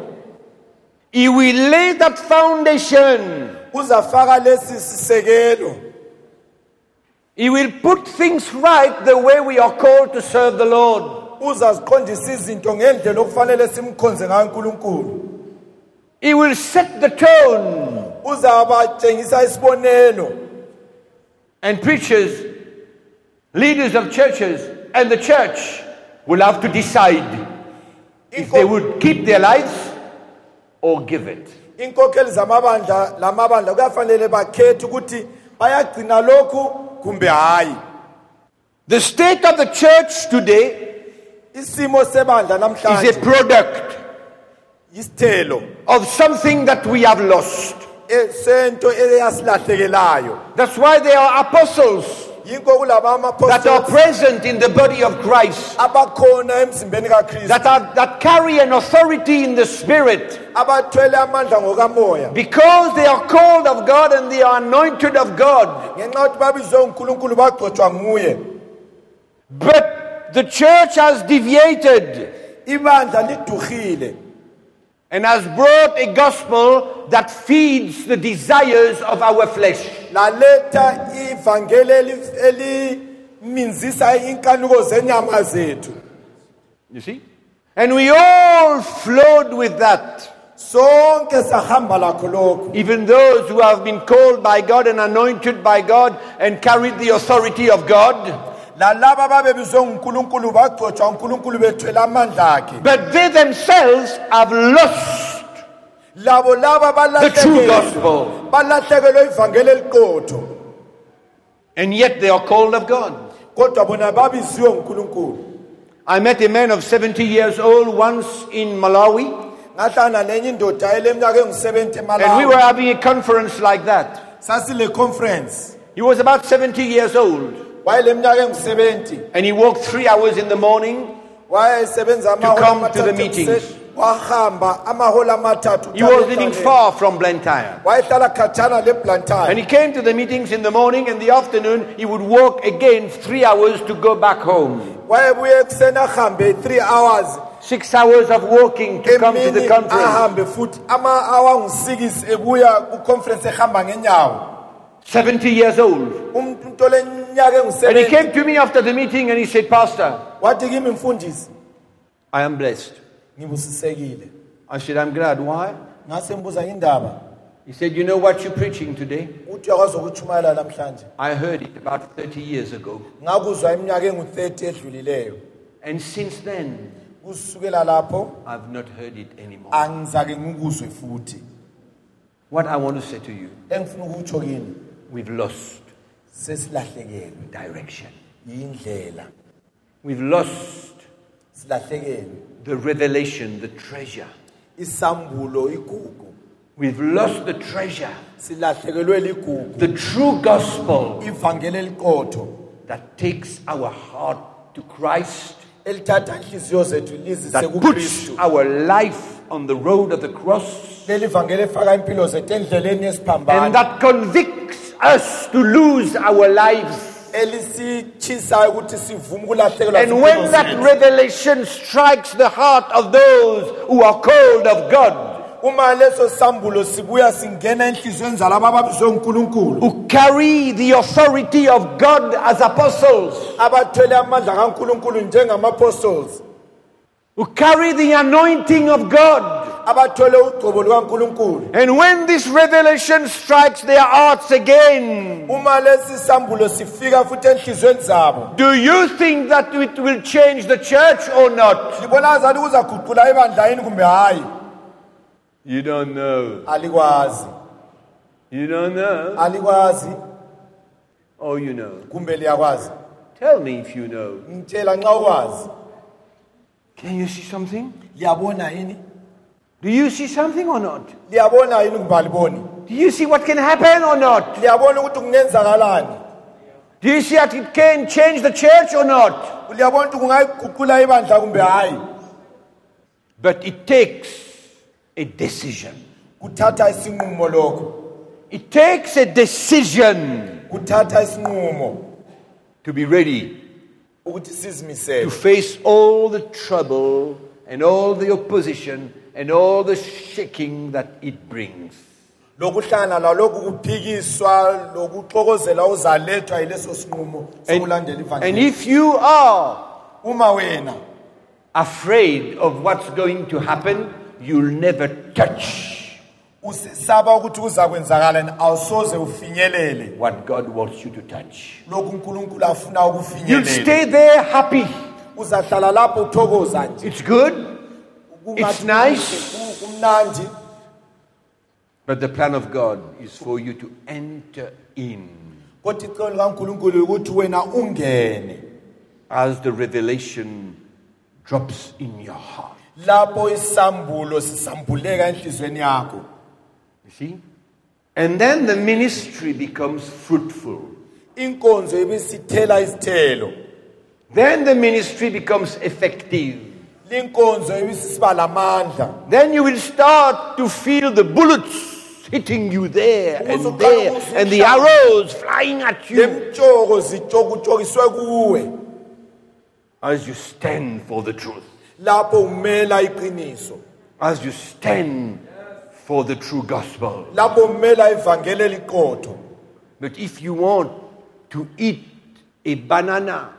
he will lay that foundation. uzafaka lesi sisekelo He will put things right the way we are called to serve the Lord. Uzaziqondisa izinto ngendlela okufanele simkhonze ngayo uNkulunkulu He will set the tone. uzabatshengisa isibonelo And preachers, leaders of churches, and the church will have to decide if they would keep their lives or give it. inkokheli zamabandla lamabandla kuyafanele bakhethe ukuthi bayagcina lokhu kumbe hayi The state of the church today isimo sebandla is a namhlanje product isithelo of something that we have lost. sento eyasilahlekelayo That's why there are apostles yinko kulaba that are ama-apostles present in the body of Christ abakhona emzimbeni kakristu. that, are, that carry an authority in the spirit. Abathwele amandla ngokamoya. Because they are called of God and they are anointed of God. ngenxa yokuthi babizwe unkulunkulu bagcotshwa nguye. But the church has deviated and has brought a gospel that feeds the desires of our flesh. laletha ivangeli eli- eliminzisa inkanuko zenyama zethu You see? And we all flowed with that. sonke sahamba lakho Even those who have been called by God and anointed by God and carried the authority of God, lalaba babebizwe ngunkulunkulu bagcotshwa unkulunkulu bethwele amandla akhe But they themselves have lost labo laba the true balahlekelwe ivangeli eliqotho. And yet they are called of God. kodwa bona babiziwe ngunkulunkulu. I met a man of 70 years old once in Malawi, ngahlangana nenye indoda eleminyaka engu-70 and we were having a conference like that. sasile conference. He was about 70 years old, wayeleminyaka engu-70 and he walked three hours in the morning. wayesebenza amahora come to the meetings. wahamba amahora amathathu He was living far from Blantyre. wayehlala khatshana And leblantyre he came to the meetings in the morning and the afternoon. He would walk again three hours to go back home. wayebuye ekuseni ahambe 3 hours Six hours of walking to come to the emini conference. ahambe futhi ama-hour angu-6 ebuya kuconference ehamba ngenyawo 70 years old. Um oleminyaka And he came to me after the meeting and he said, Pastor, wathi kimi mfundisi I am blessed. I said, I'm glad. Why? ngase mbuza indaba He said, You know what you're preaching today? uthi uyakwazi ukutshumayela namhlanje I heard it about 30 years ago. ngakuzwa iminyaka engu-30 edlulileyo And since then, I've not heard it anymore. angizake ngikuzwe futhi What I want to say to you, engifuna ukutsho kini we've lost sesilahlekelwe. direction. yindlela. We've lost silahlekelwe. the revelation, the treasure. isambulo igugu. We've lost the treasure, silahlekelwe ligugu. The true gospel ivangeli eliqotho. that takes our heart to Christ, elithatha inhliziyo zethu lizise that puts kukristu our life on the road of the cross, leli vangeli efaka impilo zethu endleleni and yesiphambano that convicts us to lose our lives. elisitshisayo ukuthi sivume ukulahlekelwa And when that revelation strikes the heart of those who are called of God, uma leso sambulo sibuya singena enhliziyweni zalabo ababizwe ngunkulunkulu who carry the authority of God as apostles, abathwele amandla kankulunkulu njengama-apostles who carry the anointing of God. Abathwele ugcobo lukankulunkulu And when this revelation strikes their hearts again, uma lesi sambulo sifika futhi enhliziyweni zabo do you think that it will change the church or not? libona azali kuzaguqula ibandla yini kumbe hhayi You don't know. alikwazi You don't know. alikwazi Oh, you know. kumbe liyakwazi Tell me if you know. ngitshela nxa ukwazi Can you see something? liyabona yini Do you see something or not? liyabona yini kumbe Do you see what can happen or not? liyabona ukuthi kungenzakalani Do you see that it can change the church or not? liyabona ukuthi kungayiguqula ibandla kumbe hhayi But it takes a decision. kuthatha isinqumo lokho It takes a decision kuthatha isinqumo to be ready ukuthi to sizimisele face all the trouble and all the opposition and all the shaking that it brings. lokuhlangana lalokhu kuphikiswa lokuxokozela uzalethwa yileso sinqumo sokulandela And, ivangeli if you are uma wena afraid of what's going to happen, you'll never touch usesaba ukuthi kuzakwenzakala awusoze ufinyelele what God wants you to touch. lokhu unkulunkulu afuna You'll ukufinyelela stay there happy. uzahlala lapho uthokoza nje It's good, It's nice. but the plan of God is for you to enter in kodwa icebo likankulunkulu ukuthi wena ungene as the revelation drops in your heart. lapho isambulo sisambuleka enhlizweni yakho You see? And then the ministry becomes fruitful. inkonzo ibisithela izithelo Then the ministry becomes effective. Linkonzo ibisisiba lamandla Then you will start to feel the bullets hitting you there and there, and the arrows flying at you. Lemtshoko zitshokutshokiswe kuwe. As you stand for the truth, lapho umela iqiniso. As you stand for the true gospel. lapho umela ivangeli eliqotho. But if you want to eat a banana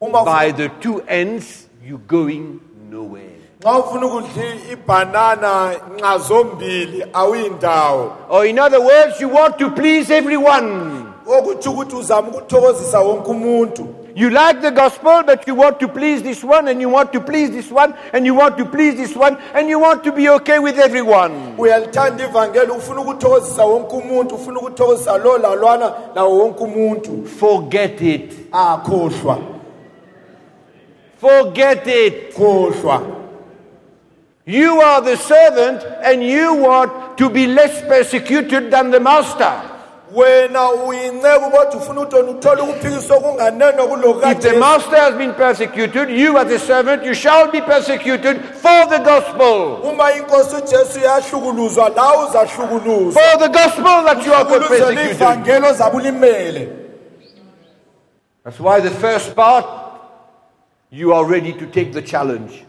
by the two ends, you're going nowhere. nxa ufuna ukudla ibhanana nxa zombili awuyindawo Or, in other words, you want to please everyone. okutsho ukuthi uzama ukuthokozisa wonke umuntu You like the gospel, but you want to please this one, and you want to please this one, and you want to please this one, and you want to be okay with everyone. uyalithanda ivangeli ufuna ukuthokozisa wonke umuntu ufuna ukuthokozisa lo lalwana nawo wonke umuntu Forget it. akhohlwa Forget it. You are the servant, and you want to be less persecuted than the master. wena uyinceku kodwa ufuna ukuthi wena uthole ukuphikiswa okunganeno If the master has been persecuted, you as a servant, you shall be persecuted for the gospel. uma inkosi ujesu yahlukuluzwa la uzahlukuluzwa For the gospel that you are persecuted. That's why the first part, you are ready to take the challenge.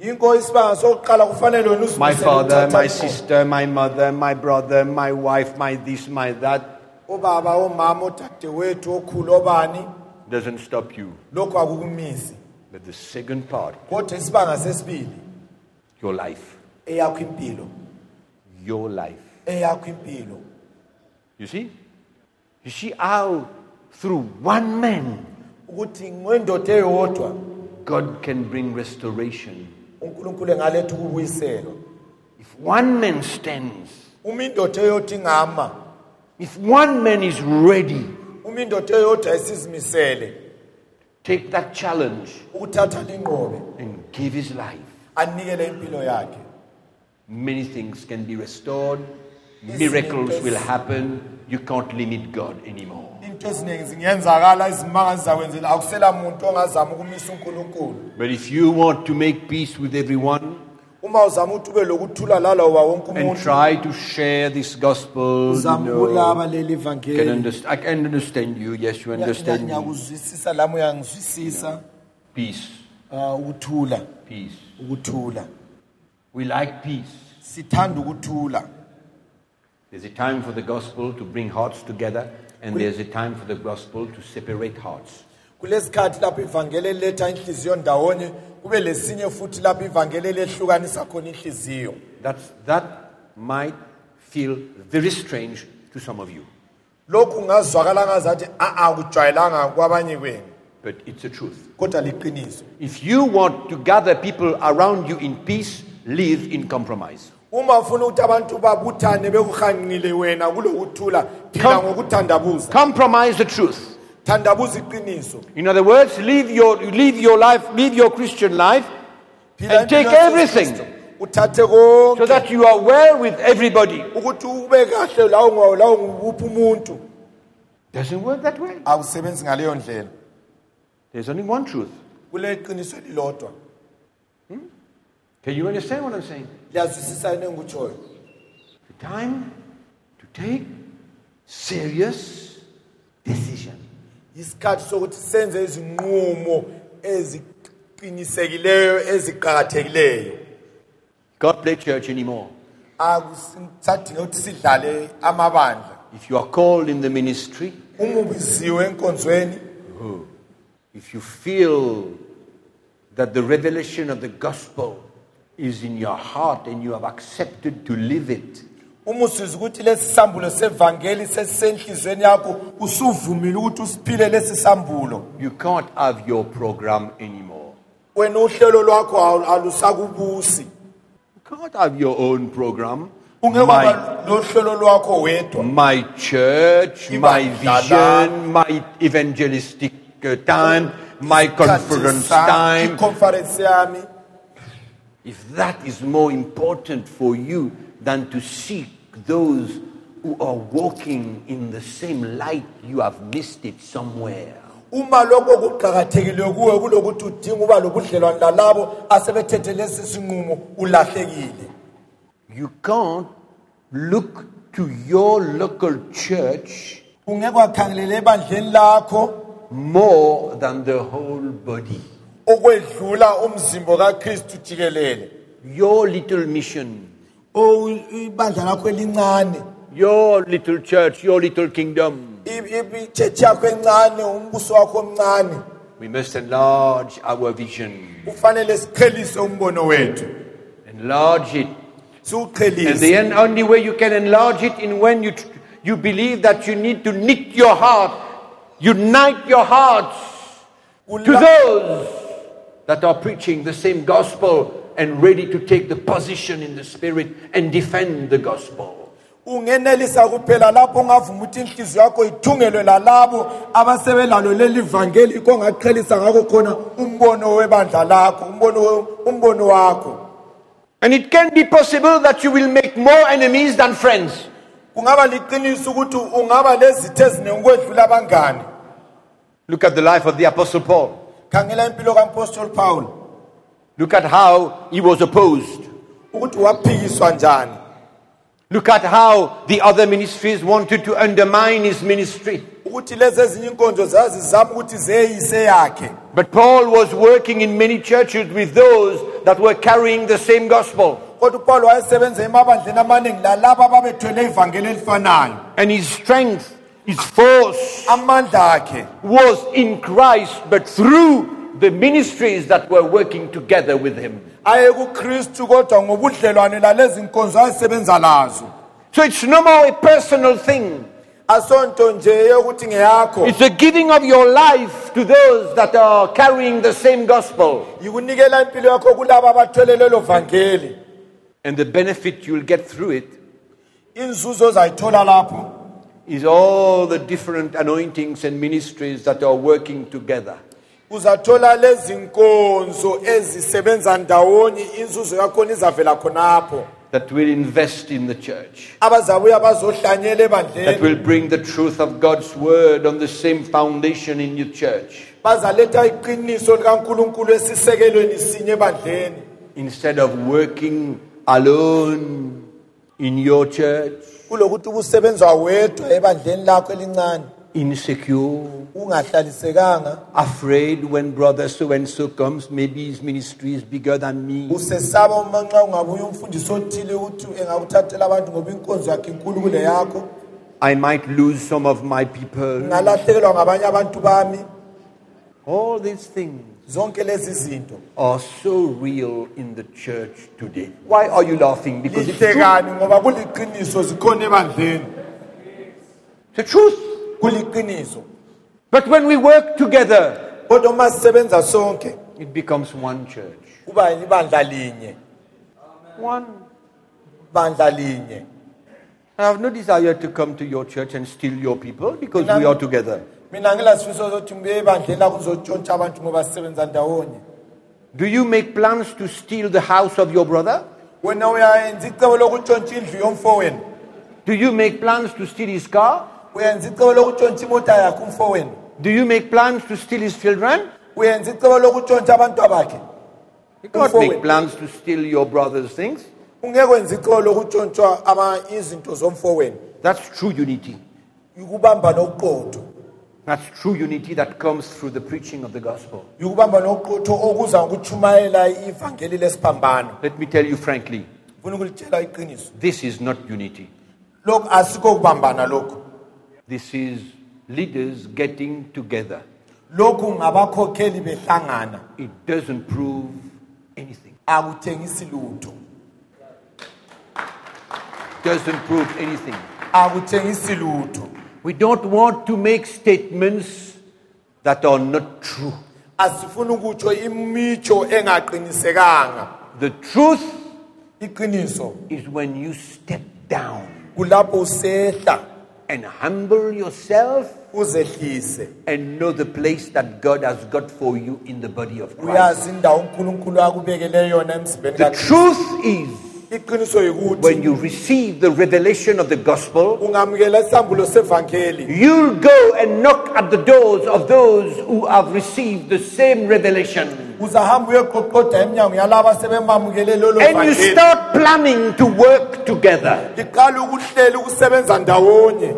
yinko isibanga sokuqala kufanele wena My father, my sister, my mother, my brother, my wife, my this, my that ubaba omama odadewethu okhulu obani doesn't stop you. But the second part, kodwa isibanga sesibili your life. Your life. You see? You see how through one man ukuthi ngendoda eyodwa God can bring restoration. unkulunkulu engaletha ukubuyiselwa If one man stands, uma indoda eyodwa ingama if one man is ready, uma indoda eyodwa isizimisele take that challenge ukuthatha linqobe and give his life. anikele impilo yakhe Many things can be restored. Miracles will happen. You can't limit God anymore. into eziningi zingenzakala izimanga zizakwenzela akusela muntu ongazama ukumisa unkulunkulu But if you want to make peace with everyone uma uzama ukuthi ube lokuthula lalowa wonke and try to share this gospel, you know, can understand, I can understand you. Yes, you understand me. lami uyangizwisisa Peace, Ah, peace. We like peace. There's a time for the gospel to bring hearts together, and there's a time for the gospel to separate hearts. kulesikhathi lapho ivangeli eliletha inhliziyo ndawonye kube lesinye futhi lapho ivangeli elehlukanisa khona inhliziyo That's, that might feel very strange to some of you, lokhu kungazwakala ngazathi a-a kujwayelanga kwabanye kwenu but it's the truth. kodwa liqiniso If you want to gather people around you in peace, live in compromise. Uma ufuna ukuthi abantu babuthane bekuhanqile wena kulokuthula phila ngokuthandabuza Compromise the truth. thandabuza iqiniso In other words, live your, live your life, live your Christian life, Phila and take impilo everything uthathe so konke that you are well with everybody. ukuthi ube kahle lawo ngawo lawo nguphi umuntu Doesn't work that way. awusebenzi ngaleyo ndlela There's only one truth. kule qiniso elilodwa Can you understand what I'm saying? yini engikutshoyo The time to take serious decision. isikhathi sokuthi senze izinqumo eziqinisekileyo eziqakathekileyo God play church anymore. akusadinge ukuthi sidlale amabandla If you are called in the ministry, uma ubiziwe enkonzweni oh, if you feel that the revelation of the gospel is in your heart and you have accepted to live it, uma usizwa ukuthi lesi sambulo sevangeli sesisenhlizweni yakho usuvumile ukuthi usiphile lesi sambulo you can't have your program anymore. wena uhlelo lwakho alu- alusakubusi You can't have your own program. ungeke My, waba lohlelo lwakho wedwa my church, my vision, my evangelistic uh, time, my conference time. iconference yami If that is more important for you than to seek those who are walking in the same light, you have missed it somewhere. uma lokho kuwe kulokuthi udinga uba lobudlelwane lalabo asebethethe lesi sinqumo ulahlekile You can't look to your local church ungeke ebandleni lakho more than the whole body. Okwedlula umzimbo kakristu jikelele. Your little mission, Oh, ibandla lakho elincane. Your little church, your little kingdom. ichechi yakho encane umbuso wakho omncane. We must enlarge our vision, kufanele siqhelise umbono wethu. Enlarge it. And siwuqhelise the en- only way you can enlarge it in when you, tr- you believe that you need to knit your heart, unite your hearts to Kula- those that are preaching the same gospel and ready to take the position in the spirit and defend the gospel. ungenelisa kuphela lapho ungavuma ukuthi inhliziyo yakho ithungelwe lalabo abasebelalo leli vangeli ikho ongaqhelisa ngakho khona umbono webandla lakho umbono umbono wakho And it can be possible that you will make more enemies than friends. kungaba liqiniso ukuthi ungaba lezitho eziningi ukwedlula abangane Look at the life of the Apostle Paul. Khangela impilo kampostoli paul Look at how he was opposed. ukuthi waphikiswa njani Look at how the other ministries wanted to undermine his ministry. ukuthi lezi ezinye inkonzo zazizama ukuthi zeyise yakhe But Paul was working in many churches with those that were carrying the same gospel. kodwa upawulo wayesebenza emabandleni amaningi lalabo ababethwele ivangeli elifanayo And his strength, his force amandla akhe was in Christ, but through the ministries that were working together with him. aye kukristu kodwa ngobudlelwane lalezi nkonzo ayesebenza lazo So it's no more a personal thing. asonto nje yokuthi ngeyakho It's a giving of your life to those that are carrying the same gospel. yikunikela impilo yakho kulabo abathwele lelo vangeli And the benefit you'll get through it inzuzo ozayithola lapho is all the different anointings and ministries that are working together. uzathola lezi nkonzo ezisebenza ndawonye inzuzo yakhona izavela khonapho. That will invest in the church, abazabuya bazohlanyela that ebandleni will bring the truth of God's word on the same foundation in your church, bazaletha iqiniso likankulunkulu esisekelweni sinye ebandleni. Instead of working alone in your church, kulokuthi ubusebenza wedwa ebandleni lakho elincane. Insecure, ungahlalisekanga. Afraid when brother so and so comes, maybe his ministry is bigger than me. usesaba uma nxa ungabuya umfundisi othile ukuthi engakuthathela abantu ngoba inkonzo yakhe inkulu kule yakho. I might lose some of my people. ngalahlekelwa ngabanye abantu bami. All these things zonke lezi zinto are so real in the church today. Why are you laughing? Because it's true. lihlekani ngoba kuliqiniso zikhona ebandleni the truth. kuliqiniso But when we work together, kodwa uma sisebenza sonke it becomes one church. kuba ibandla linye One. bandla linye I have no desire to come to your church and steal your people because we are together. Mina ngilasifiso sokuthi ngibuye ebandleni lakho ngizotshontsha abantu ngoba sisebenza ndawonye Do you make plans to steal the house of your brother? wena uyayenza icebo lokutshontsha indlu yomfowenu Do you make plans to steal his car? uyenza icebo lokutshontsha imota yakhe umfowenu Do you make plans to steal his children? uyenza icebo lokutshontsha abantwa bakhe You can't Forward. make plans to steal your brother's things. ungeke wenza icebo lokutshontshwa ama- izinto zomfowenu That's true unity. yikubamba noqotho That's true unity that comes through the preaching of the gospel. yikubamba noqotho okuza ngokutshumayela ivangeli lesiphambano Let me tell you frankly, funa ukulitshela iqiniso this is not unity. lokhu asikho kubambana lokhu This is leaders getting together. lokhu ngabakhokheli behlangana It doesn't prove anything. akuthengisi lutho Doesn't prove anything. akuthengisi lutho We don't want to make statements that are not true. asifuna ukutsho imitsho engaqinisekanga The truth iqiniso is when you step down kulapho usehla and humble yourself uzehlise and know the place that God has got for you in the body of Christ. uyazi indawo unkulunkulu akubekele yona emzimbeni The kaKristu. truth is when you receive the revelation of the gospel, ungamukela isambulo sevangeli you'll go and knock at the doors of those who have received the same revelation. uzahamba uyeqoqoda eminyango yalabo asebemamukele lolo And you start planning to work together. liqala ukuhlela ukusebenza ndawonye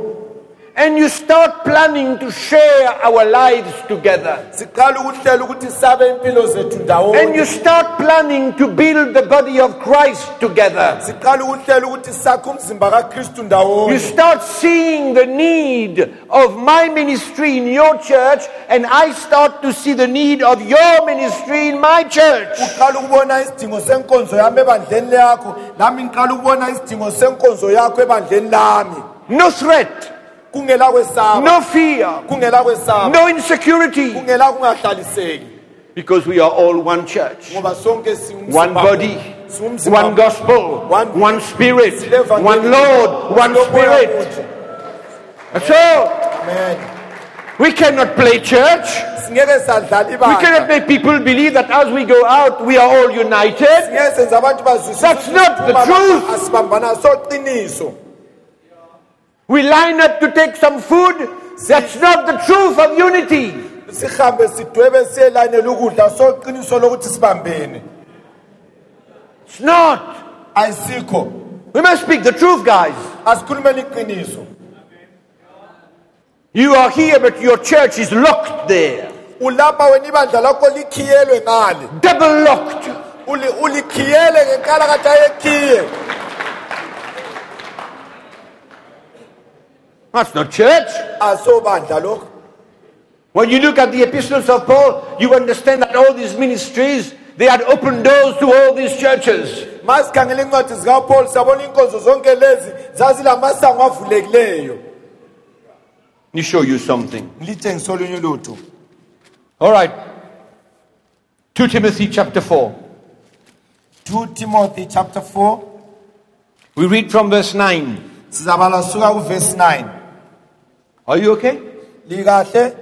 And you start planning to share our lives together. siqala ukuhlela ukuthi sabe impilo zethu And you start planning to build the body of Christ together. siqala ukuhlela ukuthi sakhe umzimba kakristu You start seeing the need of my ministry in your church, and I start to see the need of your ministry in my church. uqala ukubona isidingo senkonzo yami ebandleni lakho nami ngiqala ukubona isidingo senkonzo yakho ebandleni lami no threat, no fear, no insecurity, because we are all one church, ngoba sonke siwumzimba one body, one gospel, One- spirit, one Lord, one spirit. all. We cannot play church. We cannot make people believe that as we go out, we are all united. singeke senze abantu bazwisise That's not the truth. We line up to take some food. That's not the truth of unity. sihambe sidwebe siyelayinela ukudla soqiniso lokuthi sibambene It's not. ayisikho We must speak the truth, guys. asikhulumeni iqiniso You are here, but your church is locked there. ulapha wena ibandla lakho likhiyelwe ngale Double locked. Uli- ulikhiyele ngenkalakatha yekhiye That's not church. Ah, asobandla lokho When you look at the epistles of Paul, you understand that all these ministries, they had opened doors to all these churches. ma sikhangela incwadi zikapawuli siyabona iinkonzo zonke lezi zazilamasango avulekileyo Let me show you something. ngilitshengise olunye ulutho All right. 2 Timothy chapter 4. 2 timothy chapter 4 We read from verse 9. sizabala suka kuvesi 9 Are you okay? likahle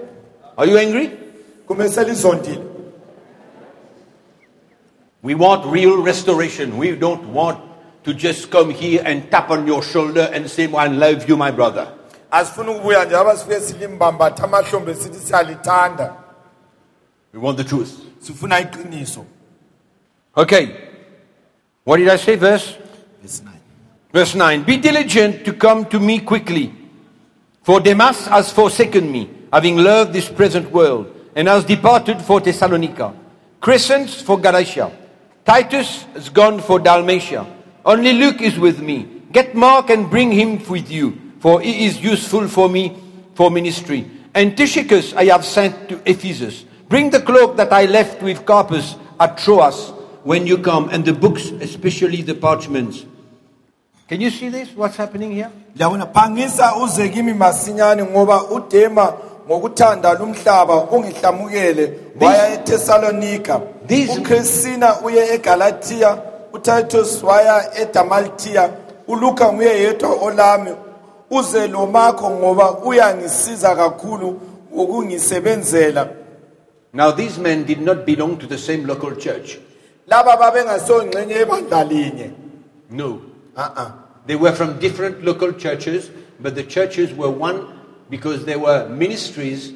Are you angry? We want real restoration. We don't want to just come here and tap on your shoulder and say, I love you, my brother. asifuna ukubuya nje aba silimbambatha amahlombe sithi siyalithanda We want the truth. sifuna iqiniso Okay. What did I say? Verse? Verse 9. Verse 9. Be diligent to come to me quickly. For Demas has forsaken me, having loved this present world, and has departed for Thessalonica. Crescens for Galatia. Titus has gone for Dalmatia. Only Luke is with me. Get Mark and bring him with you, for he is useful for me for ministry. And Tychicus I have sent to Ephesus. Bring the cloak that I left with Carpus at Troas when you come, and the books, especially the parchments. Can you see this? What's happening here? liyabona phangisa uze kimi masinyane ngoba udema ngokuthanda lumhlaba ungihlamukele waya eThessalonika uChristina uye eGalatia uTitus waya eDamaltia uLuka nguye yedwa olami uze lo makho ngoba uyangisiza kakhulu ngokungisebenzela Now, these men did not belong to the same local church. laba babengasongxenye ebandla linye No. Uh-uh. They were from different local churches, but the churches were one because there were ministries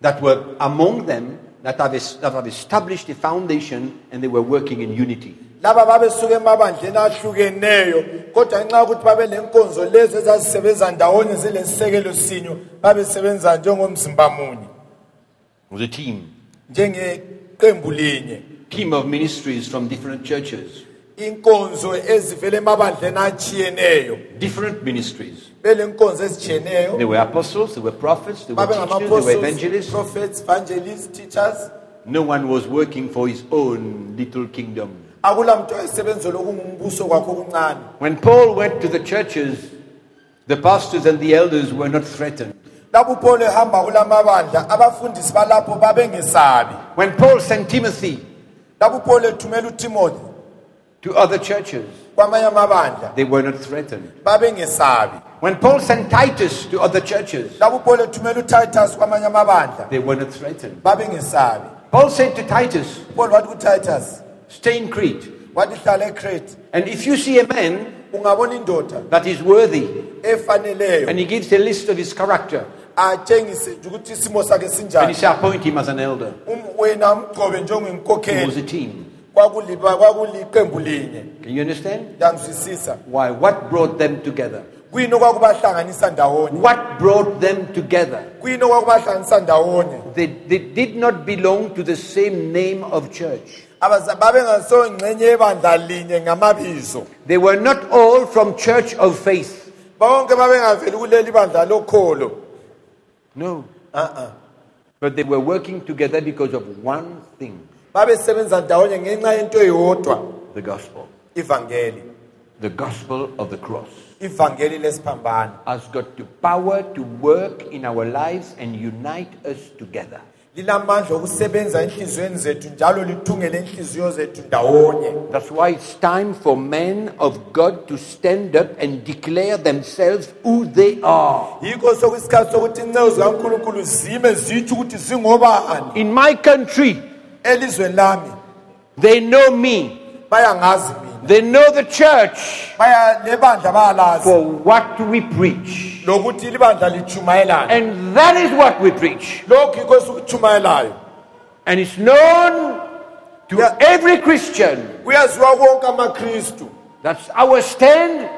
that were among them that have, that have established a foundation and they were working in unity. laba babesuka emabandleni ahlukeneyo kodwa ngenxa yokuthi lezo ezazisebenza ndawonye zilesisekelo sinyo babesebenza njengomzimba munye was a team. njengeqembu linye Team of ministries from different churches. Inkonzo ezivela emabandleni achiyeneyo Different ministries. belenkonzo ezitshiyeneyo There were apostles, there were prophets, there were teachers, there were evangelists. prophets evangelists teachers No one was working for his own little kingdom. akula muntu oyesebenzela okungumbuso kwakho okuncane When Paul went to the churches, the pastors and the elders were not threatened. lapho upolo ehamba kula mabandla abafundisi balapho babengesabi When Paul sent Timothy lapho upolo ethumela to other churches, kwamanye amabandla they were not threatened. babengesabi When Paul sent Titus to other churches, lapho upolo ethumela utitus kwamanye amabandla they were not threatened. babengesabi Paul said to Titus, upolo wathi kutitus Stay in Crete. wathi hlala ecrete And if you see a man ungabona indoda that is worthy, efaneleyo and he gives a list of his character, atshengise nje ukuthi isimo sakhe and he sinjani say, appoint him as an elder. Um- wena mgcobe It was a team. Kwakuliba- kwakuliqembu linye Can you understand? yangizwisisa Why? What brought them together? kuyini okwakubahlanganisa ndawonye What brought them together? kuyini okwakubahlanganisa ndawonye They, they did not belong to the same name of church. Babengasongxenye yebandla linye ngamabizo They were not all from church of faith. bonke babengaveli kuleli bandla lokholo No. uh-uh. But they were working together because of one thing babesebenza ndawonye ngenxa yento eyodwa the gospel. ivangeli The gospel of the cross. ivangeli lesiphambano has got the power to work in our lives and unite us together. linamandla okusebenza enhliziyweni zethu njalo lithungele inhliziyo zethu ndawonye That's why it's time for men of God to stand up and declare themselves who they are. yikho sokuyisikhathi sokuthi inceku zikankulunkulu zime zitsho ukuthi zingobani In my country, elizweni lami they know me. bayangazi mina They know the church baya lebandla bayalazi for what we preach. lokuthi libandla lichumayelana And that is what we preach. lokhu yikho esikuchumayelayo And it's known to Yeah. every Christian. kuyaziwa wonke amakristu That's our stand,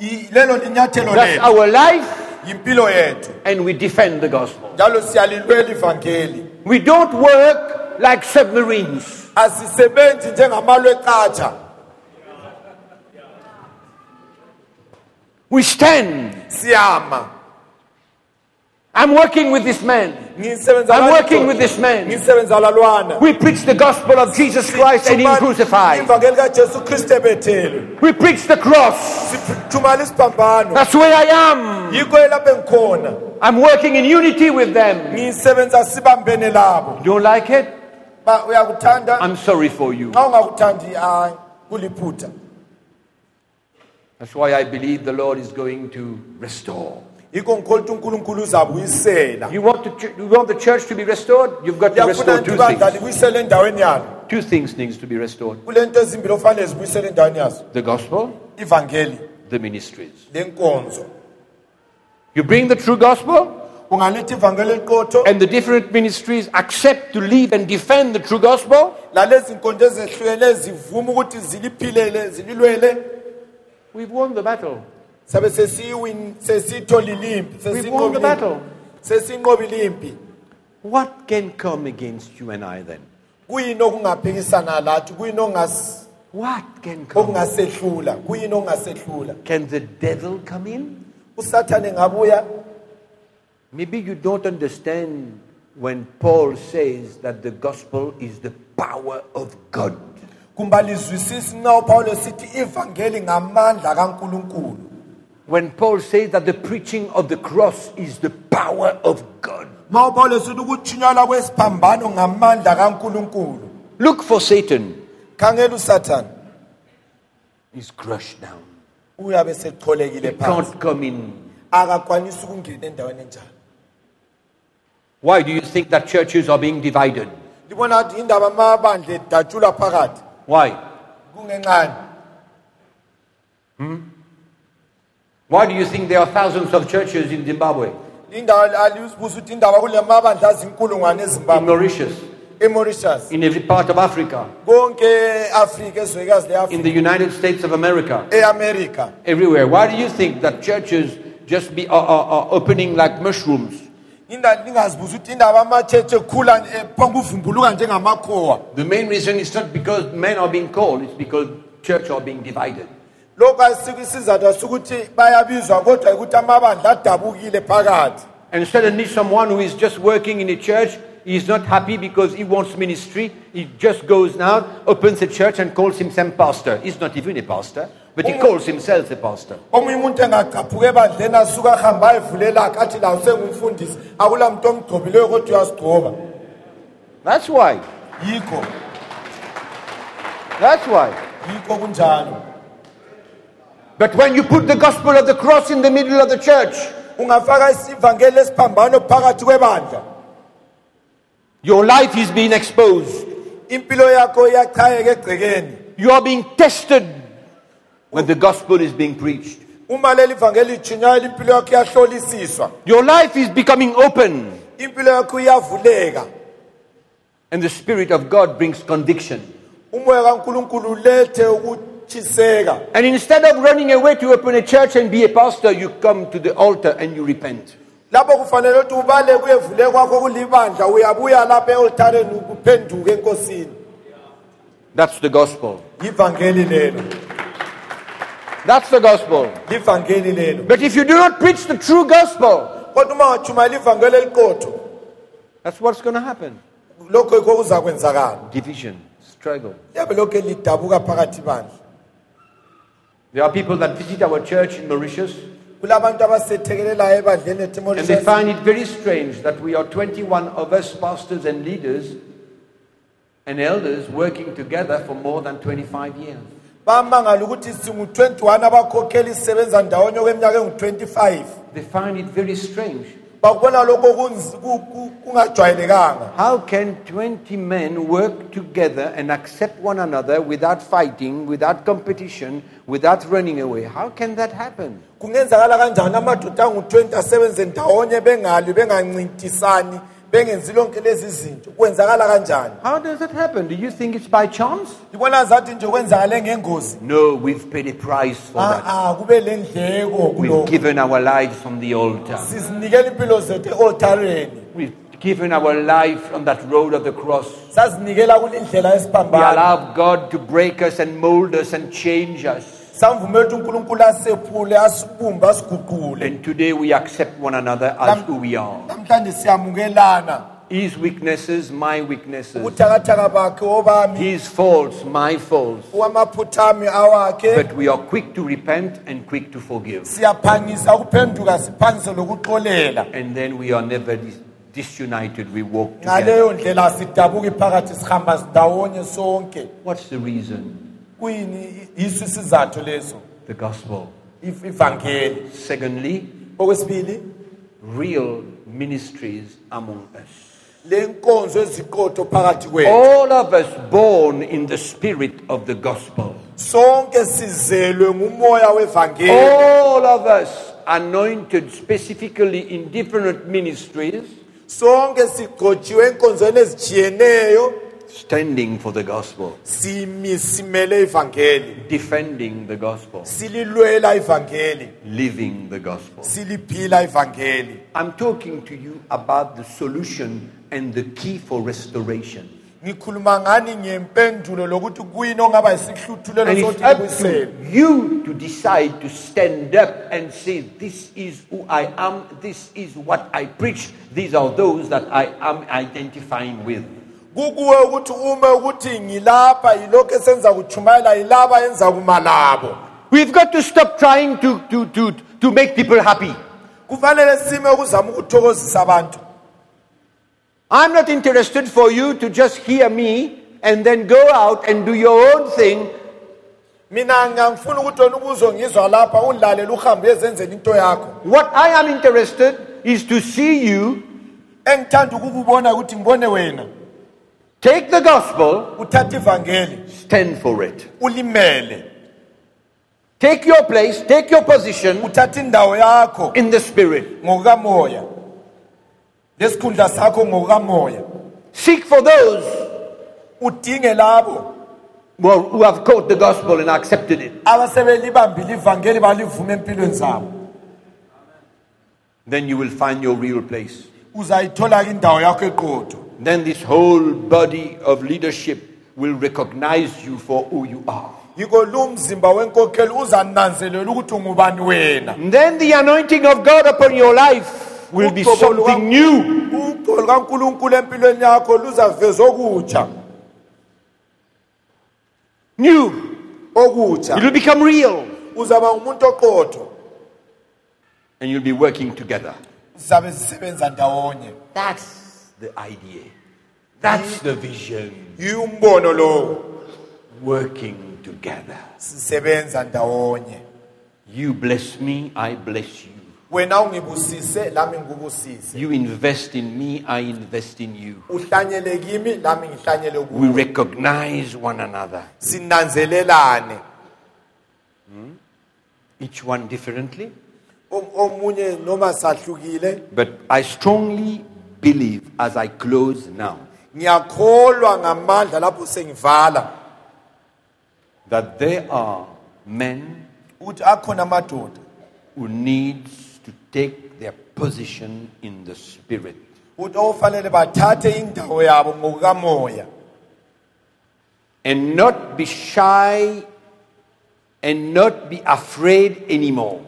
I- lelo linyathelo that's lethu our life, yimpilo yethu and we defend the gospel. njalo siyalilwela ivangeli We don't work like submarines. asisebenzi njengamalwe eqatha We stand. siyama I'm working with this man. I'm working with this man. We preach the gospel of Jesus Christ and Him crucified. ivangeli kajesu kristu ebethelwe We preach the cross. That's where I am. yikho lapho engikhona I'm working in unity with them. labo Don't like it? I'm sorry for you. xa ungakuthandi hayi kuliphutha That's why I believe the Lord is going to restore. yikho ngikholwa ukuthi unkulunkulu uzabuyisela You want, the you want the church to be restored? You've got to restore two things. Two things needs to be restored. kule nto ezimbili ofanele zibuyisele endaweni yazo The gospel, the ministries. You bring the true gospel, ungaletha ivangeli eliqotho and the different ministries accept to lead and defend the true gospel, lalezi nkonzo ezehlukene zivuma ukuthi ziliphilele zililwele we've won the battle. sabe sesiyiwin sesithole ilimpi We've won the battle. What can come against you and I then? kuyini okungaphikisana lathi kuyini okungas- What can come? okungasehlula kuyini okungasehlula Can the devil come in? Maybe you don't understand when Paul says that the gospel is the power of God. kumbalizwisisi nxa upawulo sithi ivangeli ngamandla kankulunkulu When Paul says that the preaching of the cross is the power of God. ma upawulo sithi ukutshunyalwa kwesiphambano ngamandla kankulunkulu Look for Satan. khangela usathane He's crushed down. uyabe He secholekile phansi can't come in. akakwanisi ukungena endaweni enjalo Why do you think that churches are being divided? libona ngathi indaba amabandla edatshulwa phakathi. Why? kungenqani hmm? Why do you think there are thousands of churches in Zimbabwe, indawo alibuza ukuthi indaba kule mabandla azinkulungwane in ezimbabwe Mauritius, in every part of Africa, konke e-afrika ezwekazi in the United States of America, e-amerika everywhere? Why do you think that churches just be are, are, are opening like mushrooms? Inda- ningazibuza ukuthi indaba amatshetshi ekhula ephonga uvumbuluka njengamakhowa The main reason is not because men are being called, it's because church are being divided. lokhu asiko isizathu asukuthi bayabizwa kodwa ukuthi amabandla adabukile phakathi And suddenly someone who is just working in a church, he's not happy because he wants ministry. He just goes out, opens a church and calls himself pastor. He's not even a pastor, but he calls himself a pastor. omunye umuntu engagqaphuka ebandleni asuke ahambe ayevulelakhe athi lawo sengumfundisi akula muntu omgcobileyo kodwa uyasigcoba That's why. yikho That's why. yikho kunjalo But when you put the gospel of the cross in the middle of the church, ungafaka isivangeli esiphambano phakathi kwebandla your life is being exposed. impilo yakho iyachayeka egcekeni You are being tested when the gospel is being preached. uma leli vangeli ijinyayo impilo yakho iyahlolisiswa Your life is becoming open, impilo yakho iyavuleka and the Spirit of God brings conviction. umoya kankulunkulu ulethe ukutshiseka And instead of running away to open a church and be a pastor, you come to the altar and you repent. lapho kufanele ukuthi ubaleke uyevuleka kwakho kulibandla uyabuya lapha e-oltareni uphenduke enkosini That's the gospel. lelo That's the gospel. livangeli lelo But if you do not preach the true gospel, kodwa uma ngatshumayela ivangeli eliqotho that's what's going to happen. lokho yikho kuzakwenzakala Division, struggle. liyabe lokhu lidabuka phakathi bandla There are people that visit our church in Mauritius kulabantu abasethekelelayo ebandleni and they find it very strange that we are 21 of us pastors and leaders and elders working together for more than 25 years. Bamangala ukuthi singu-21 abakhokheli sisebenza ndawonye kweminyaka engu-25 They find it very strange. bakubona lokho kunz- ku- ku- kungajwayelekanga How can 20 men work together and accept one another without fighting, without competition, without running away? How can that happen? kungenzakala kanjani amadoda angu-20 asebenze ndawonye bengalwi bengancintisani bengenzi lonke lezi zinto kwenzakala kanjani How does that happen? Do you think it's by chance? libona zathi nje kwenzakale ngengozi No, we've paid a price for ah, that. a kube le ndleko We've kulokho given our lives on the altar. sizinikela impilo zethu e-oltareni We've given our life on that road of the cross. sazinikela kule ndlela We yesiphambano allow God to break us and mold us and change us. Samvumela ukuthi unkulunkulu asephule asibumbe asiguqule And today we accept one another as who we are. His weaknesses, my weaknesses. ubuthakathaka bakhe obami His faults, my faults. owamaphutha ami awakhe But we are quick to repent and quick to forgive. siyaphangisa ukuphenduka siphangise lokuxolela And then we are never dis- disunited. We walk together. ngaleyo ndlela sidabuki phakathi sihamba ndawonye sonke What's the reason? Kuyini yiso isizathu leso The gospel. if- ivangeli Secondly, okwesibili real ministries among us. le eziqotho phakathi kwethu All of us born in the spirit of the gospel. sonke sizelwe ngumoya wevangeli All of us anointed specifically in different ministries, sonke sigcotshiwe enkonzweni ezitshiyeneyo standing for the gospel, ivangeli defending the gospel, sililwela ivangeli living the gospel. siliphila ivangeli I'm talking to you about the solution and the key for restoration. ngikhuluma ngani ngempendulo lokuthi kuyini ongaba yisihluthulelo And it's sokuthi up to you to decide to stand up and say, This is who I am, this is what I preach, these are those that I am identifying with. Kukuwe ukuthi ume ukuthi ngilapha yilokhu esenza kuchumayela yilaba enza kuma labo We've got to stop trying to, to, to, to make people happy. kufanele sime ukuzama ukuthokozisa abantu I'm not interested for you to just hear me and then go out and do your own thing. mina ngangifuna ukuthi wena ubuzwe ngizwa lapha ulalele uhambe uyezenzela into yakho What I am interested is to see you engithanda ukukubona ukuthi ngibone wena take the gospel, uthatha ivangeli. Stand for it. ulimele. Take your place, take your position. Uthatha indawo yakho. In the spirit. ngokukamoya lesikhundla sakho ngokukamoya Seek for those udinge labo. who are- who have caught the gospel and accepted it. abasebelibambile ivangeli balivuma empilweni zabo. Then you will find your real place. uzayithola-ke indawo yakho eqotho Then this whole body of leadership will recognize you for who you are. yiko lu mzimba wenkokheli uzananzelela ukuthi ungubani wena And then the anointing of God upon your life will be Ugcobo luka- something new. ugcolo lukankulunkulu empilweni yakho luzavezwa okutsha New. It okutsha will become real. uzaba ngumuntu oqotho And you'll be working together. zizabe zisebenza ndawonye That's the idea. That's the vision. yiwumbono lowo Working together. sisebenza ndawonye You bless me, I bless you. wena ungibusise lami ngikubusise You invest in me, I invest in you. uhlanyele kimi lami ngihlanyele We recognize one another, sinanzelelane hmm? each one differently. Omunye noma sahlukile But I strongly believe as I close now. Ngiyakholwa ngamandla lapho sengivala. That there are men ukuthi akhona amadoda. who needs to take their position in the spirit. ukuthi okufanele bathathe indawo yabo ngokukamoya. And not be shy and not be afraid anymore.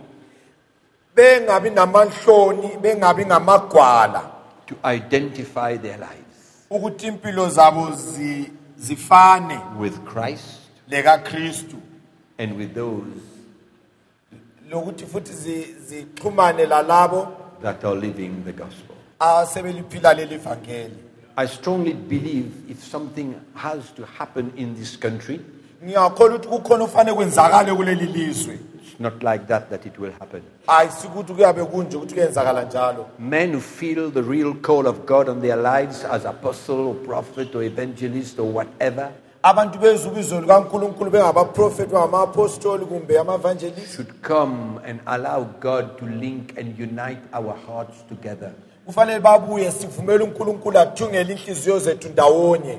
Bengabi namanhloni bengabi ngamagwala to identify their lives. Ukuthi impilo zabo zi- zifane with Christ lekaKristu and with those lokuthi futhi zi- zixhumane lalabo that are living the gospel. asebeliphila leli vangeli I strongly believe if something has to happen in this country, ngiyakholwa ukuthi kukhona okufanele kwenzakale kuleli lizwe it's not like that that it will happen. ayisikuthi kuyabe kunje ukuthi kuyenzakala njalo Men who feel the real call of God on their lives as apostle or prophet or evangelist or whatever abantu bezwa ubizo likankulunkulu bengabaprofethi bangama-apostoli kumbe ama-evangelist should come and allow God to link and unite our hearts together. kufanele babuye sivumele unkulunkulu athungele inhliziyo zethu ndawonye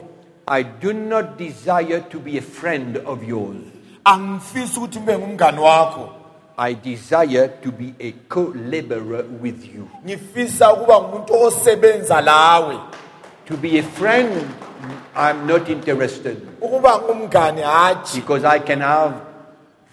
I do not desire to be a friend of yours. Angifisi ukuthi ngibe ngumngani wakho. I desire to be a co-laborer with you. ngifisa ukuba ngumuntu osebenza lawe. To be a friend, I'm not interested. Ukuba ngumngani hatshi. Because I can have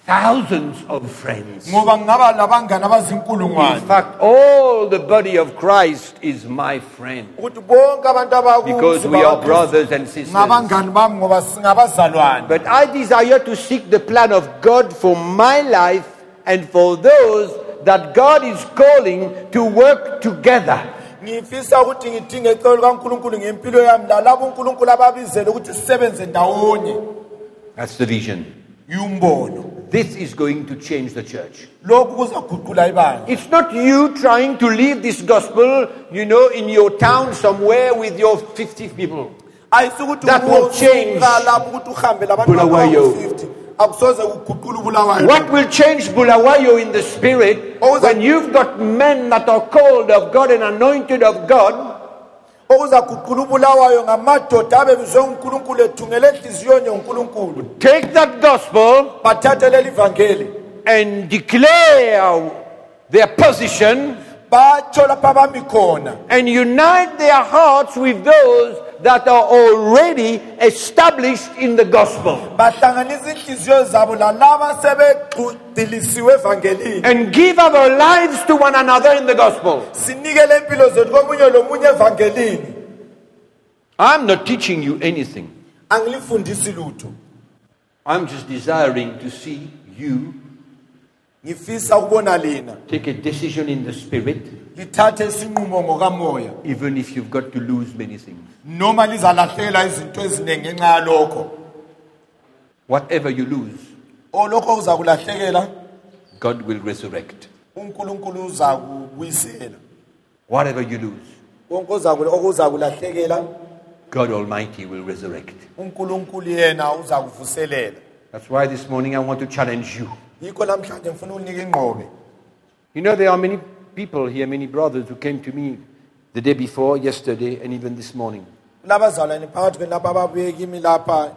thousands of friends. ngoba ngingaba labangani In fact, all the body of Christ is my friend ukuthi bonke abantu because we are brothers and sisters. ngabangani bami ngoba singabazalwane But I desire to seek the plan of God for my life and for those that God is calling to work together. ngifisa ukuthi ngidinge icebo likankulunkulu ngempilo yami lalabo unkulunkulu ababizele ukuthi sisebenze ndawonye That's the vision. yumbono This is going to change the church. lokhu kuzaguqula ibandla It's not you trying to live this gospel, you know, in your town somewhere with your 50 people. That will change usuka lapho ukuthi uhambe labantu Bulawayo. abawu-50 akusoze kuguqula ubulawayo What will change Bulawayo in the spirit when you've got men that are called of God and anointed of God okuzaguqula ngamadoda abebizwe ngunkulunkulu ethungele enhliziyweni yonkulunkulu. Take that gospel bathathe leli vangeli and declare their position batsho lapho abami khona. and unite their hearts with those that are already established in the gospel bahlanganisa inhliziyo zabo lalaba sebegxilisiwe evangelini and give our lives to one another in the gospel. sinikele impilo zethu komunye lomunye evangelini I'm not teaching you anything. I'm just desiring to see you ngifisa ukubona lina take a decision in the spirit, lithathe isinqumo ngokamoya even if you've got to lose many things. noma lizalahlekela izinto eziningi ngenxa yalokho Whatever you lose, oh, olokho uza kulahlekela God will resurrect. unkulunkulu uza kubuyisela Whatever you lose, konke ozaku- okuza kulahlekela God Almighty will resurrect. unkulunkulu yena uza kuvuselela That's why this morning I want to challenge you. Yikho namhlanje ngifuna ukunika ingqobe You know, there are many people here, many brothers who came to me the day before, yesterday, and even this morning. kulabazalwane phakathi kwenu lapha ababuye kimi lapha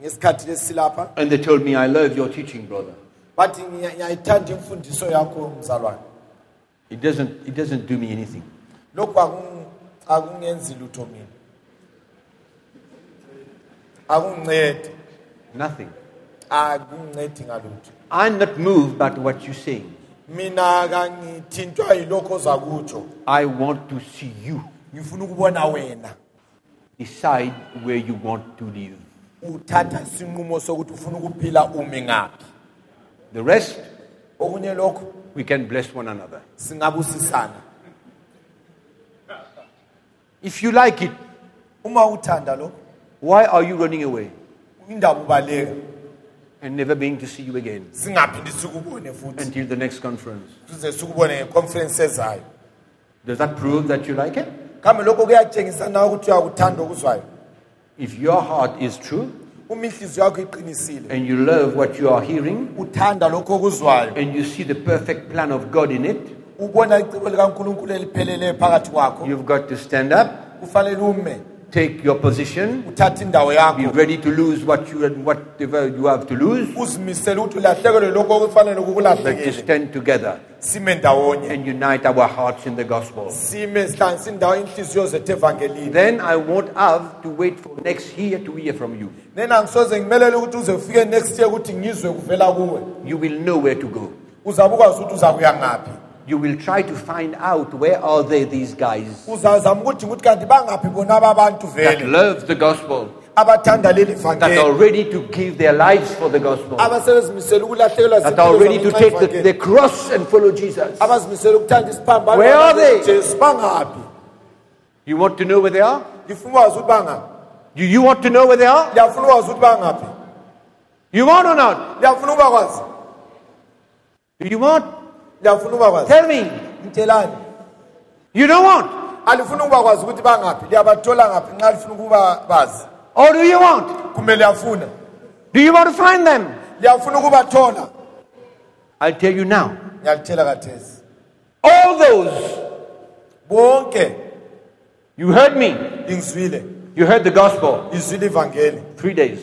ngesikhathi lesi lapha And they told me, I love your teaching, brother. bathi "Ngiya- ngiyayithanda imfundiso yakho mzalwane It doesn't, it doesn't do me anything. lokhu akung- akungenzi lutho mina akungincedi Nothing. akungincedi ngalutho I'm not moved by what you're saying. mina kangithintwa yilokho ozakutsho I want to see you ngifuna ukubona wena decide where you want to live. uthatha isinqumo sokuthi ufuna ukuphila umi ngaphi The rest, okunye lokho we can bless one another. singabusisana If you like it, uma uthanda lokho why are you running away indaba ubaleka and never being to see you again. Singaphindi sikubone futhi. Until the next conference? size sikubone ngeconference ezayo. Does that prove that you like it? kambe lokho kuyatshengisa nawe ukuthi uyakuthanda okuzwayo If your heart is true uma inhliziyo yakho iqinisile. and you love what you are hearing uthanda lokho okuzwayo. and you see the perfect plan of God in it, ubona icebo likankulunkulu elipheleleyo phakathi kwakho. you've got to stand up, kufanele ume take your position, uthathe indawo be yakho ready to lose what you whatever you have to lose, uzimisele ukuthi ulahlekelwe lokho okufanele but to kukulahlekele stand together sime ndawonye. and unite our hearts in the gospel. sime sihlanganise indawo inhliziyo zethu evangelini. Then I won't have to wait for next year to hear from you. nena ngisoze ngimelele ukuthi uze ufike next year ukuthi ngizwe kuvela kuwe. You will know where to go. uzabe ukwazi ukuthi uza kuya ngaphi You will try to find out where are they, these guys uzazama ukuthi ukuthi kanti bangaphi bona aba bantu that vele love the gospel, abathanda leli that are vangeli ready to give their lives for the gospel, abasebezimisele ukulahlekelwa that are ready to take the, the cross and follow Jesus. abazimisele ukuthanda isiphambano Where are they? jesu bangaphi You want to know where they are? ngifuna ukwazi ukuthi bangaphi Do you want to know where they are? liyafuna ukwazi ukuthi bangaphi You want or not? liyafuna Do you want? Liyafuna ukuba kwazi Tell me. You don't want? alifuna ukuba kwazi ukuthi bangaphi liyabathola ngaphi nxa lifuna ukuba bazi Or do you want? kumbe liyafuna Do you want to find them? liyafuna ukubathola I'll tell you now. kathesi All those, bonke you heard me. You heard the gospel. ivangeli Three days.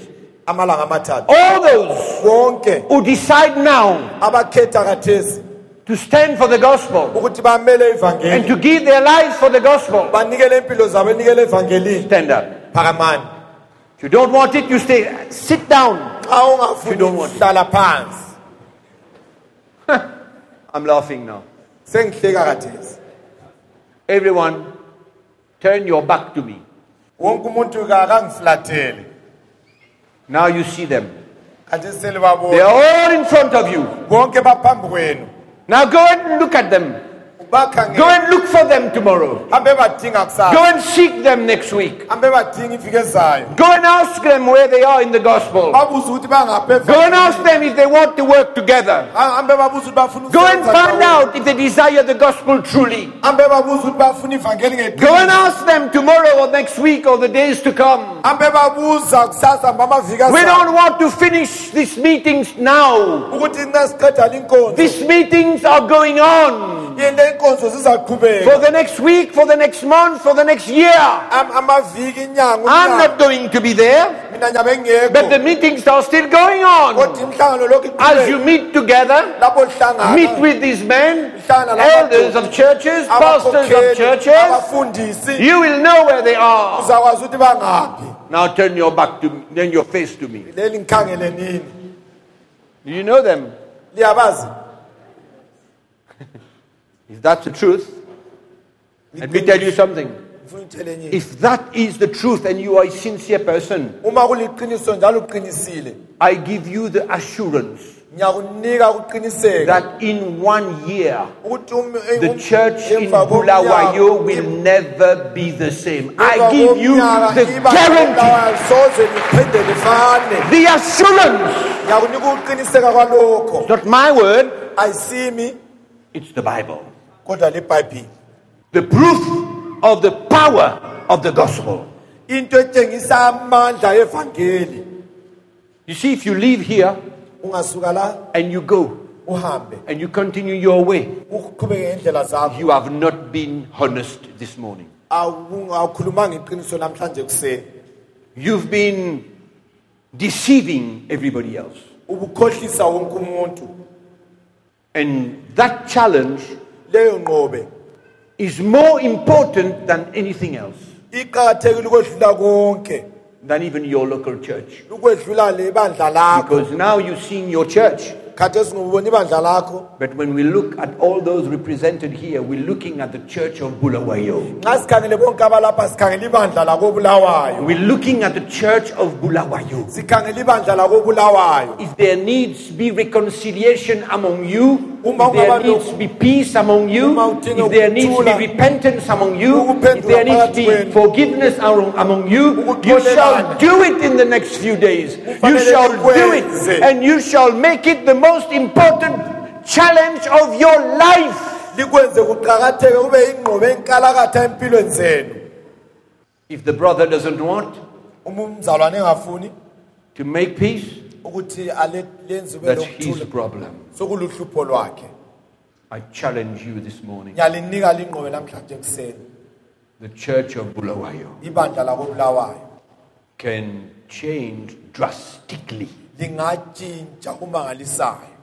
amalanga amathathu All those bonke who decide now abakhetha kathesi to stand for the gospel ukuthi bamele and to give their lives for the gospel, banikele impilo zabo enikele evangelini stand up. phakamani If you don't want it, you stay. Sit down. xa ungafuni You don't want it. phansi I'm laughing now. sengihleka kathesi Everyone, turn your back to me. wonke umuntu kakangifulathele Now you see them. kathesi They selibabona are all in front of you. bonke baphambi kwenu Now go and look at them. Go and look for them tomorrow. Go and seek them next week. hambe badinga iviki ezayo Go and ask them where they are in the gospel. babuze ukuthi bangaphi Go and ask them if they want to work together. hambe babuze ukuthi bafuna Go and find out if they desire the gospel truly. hambe babuze ukuthi bafuna ivangeli Go and ask them tomorrow or next week or the days to come. hambe babuza kusasa mba amaviki We don't want to finish these meetings now. ukuthi nxa siqeda linkonzo These meetings are going on for the next week, for the next month, for the next year. Am- amaviki inyanga I'm unyaka. not going to be there, mina but the meetings are still going on. imhlangano lokhu As you iqhubeka meet together, lapho meet with these men, elders of churches, pastors of churches. abafundisi You will know where they are. uzakwazi ukuthi bangaphi Now turn your back to me, then your face to me. leli ngikhangele nini Do you know them? liyabazi If that's the truth, let me tell you something. Ngifuna ukutshela enye. If that is the truth and you are a sincere person, uma kuliqiniso njalo uqinisile I give you the assurance that in one year, um- the um- church in Bulawayo will never be the same. I give you the guarantee, lawa soze liphinde lifane the assurance. kwalokho Not my word, ayisimi it's the Bible. The proof of the power of the gospel. into etshengisa amandla evangeli You see, if you leave here and you go and you continue your way, uqhubeke ngendlela zakho you have not been honest this morning. Awu- awukhulumanga iqiniso namhlanje kuseni You've been deceiving everybody else. Ubukhohlisa wonke umuntu And that challenge leyo nqobe is more important than anything else, iqakathekile ukwedlula konke. Than even your local church. ukwedlula le lakho. Because now you see in your church, khathesi ngubona ibandla lakho but when we look at all those represented here, we're looking at the church of Bulawayo. nxa sikhangele bonke abalapha sikhangele ibandla lakobulawayo We're looking at the church of Bulawayo. sikhangele ibandla lakobulawayo If there needs to be reconciliation among you, if there needs to be peace among you, if there needs to be repentance among you, if there needs to be forgiveness among among you, you shall do it in the next few days. You shall do it, and you shall make it the most important challenge of your life. likwenze kuqakatheke kube ingqobo enkalakatha empilweni zenu If the brother doesn't want uma umzalwane engafuni to make peace, ukuthi ale- lenziwe that's his lokuthula problem. sokuluhlupho lwakhe I challenge you this morning. ngiyalinika lingqobe namhlanje ekuseni The church of Bulawayo ibandla lakobulawayo can change drastically lingatshintsha kumangalisayo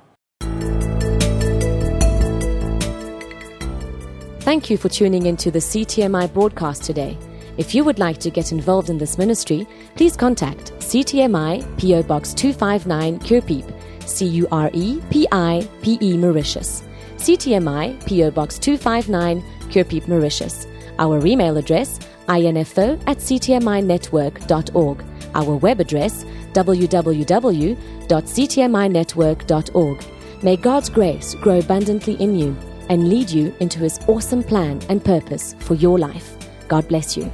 Thank you for tuning into the CTMI broadcast today. If you would like to get involved in this ministry, please contact CTMI PO Box 259 Curepipe, C U R E P I P E Mauritius. CTMI PO Box 259 Curepipe, Mauritius. Our email address info at ctminetwork.org our web address, www.ctminetwork.org. May God's grace grow abundantly in you and lead you into His awesome plan and purpose for your life. God bless you.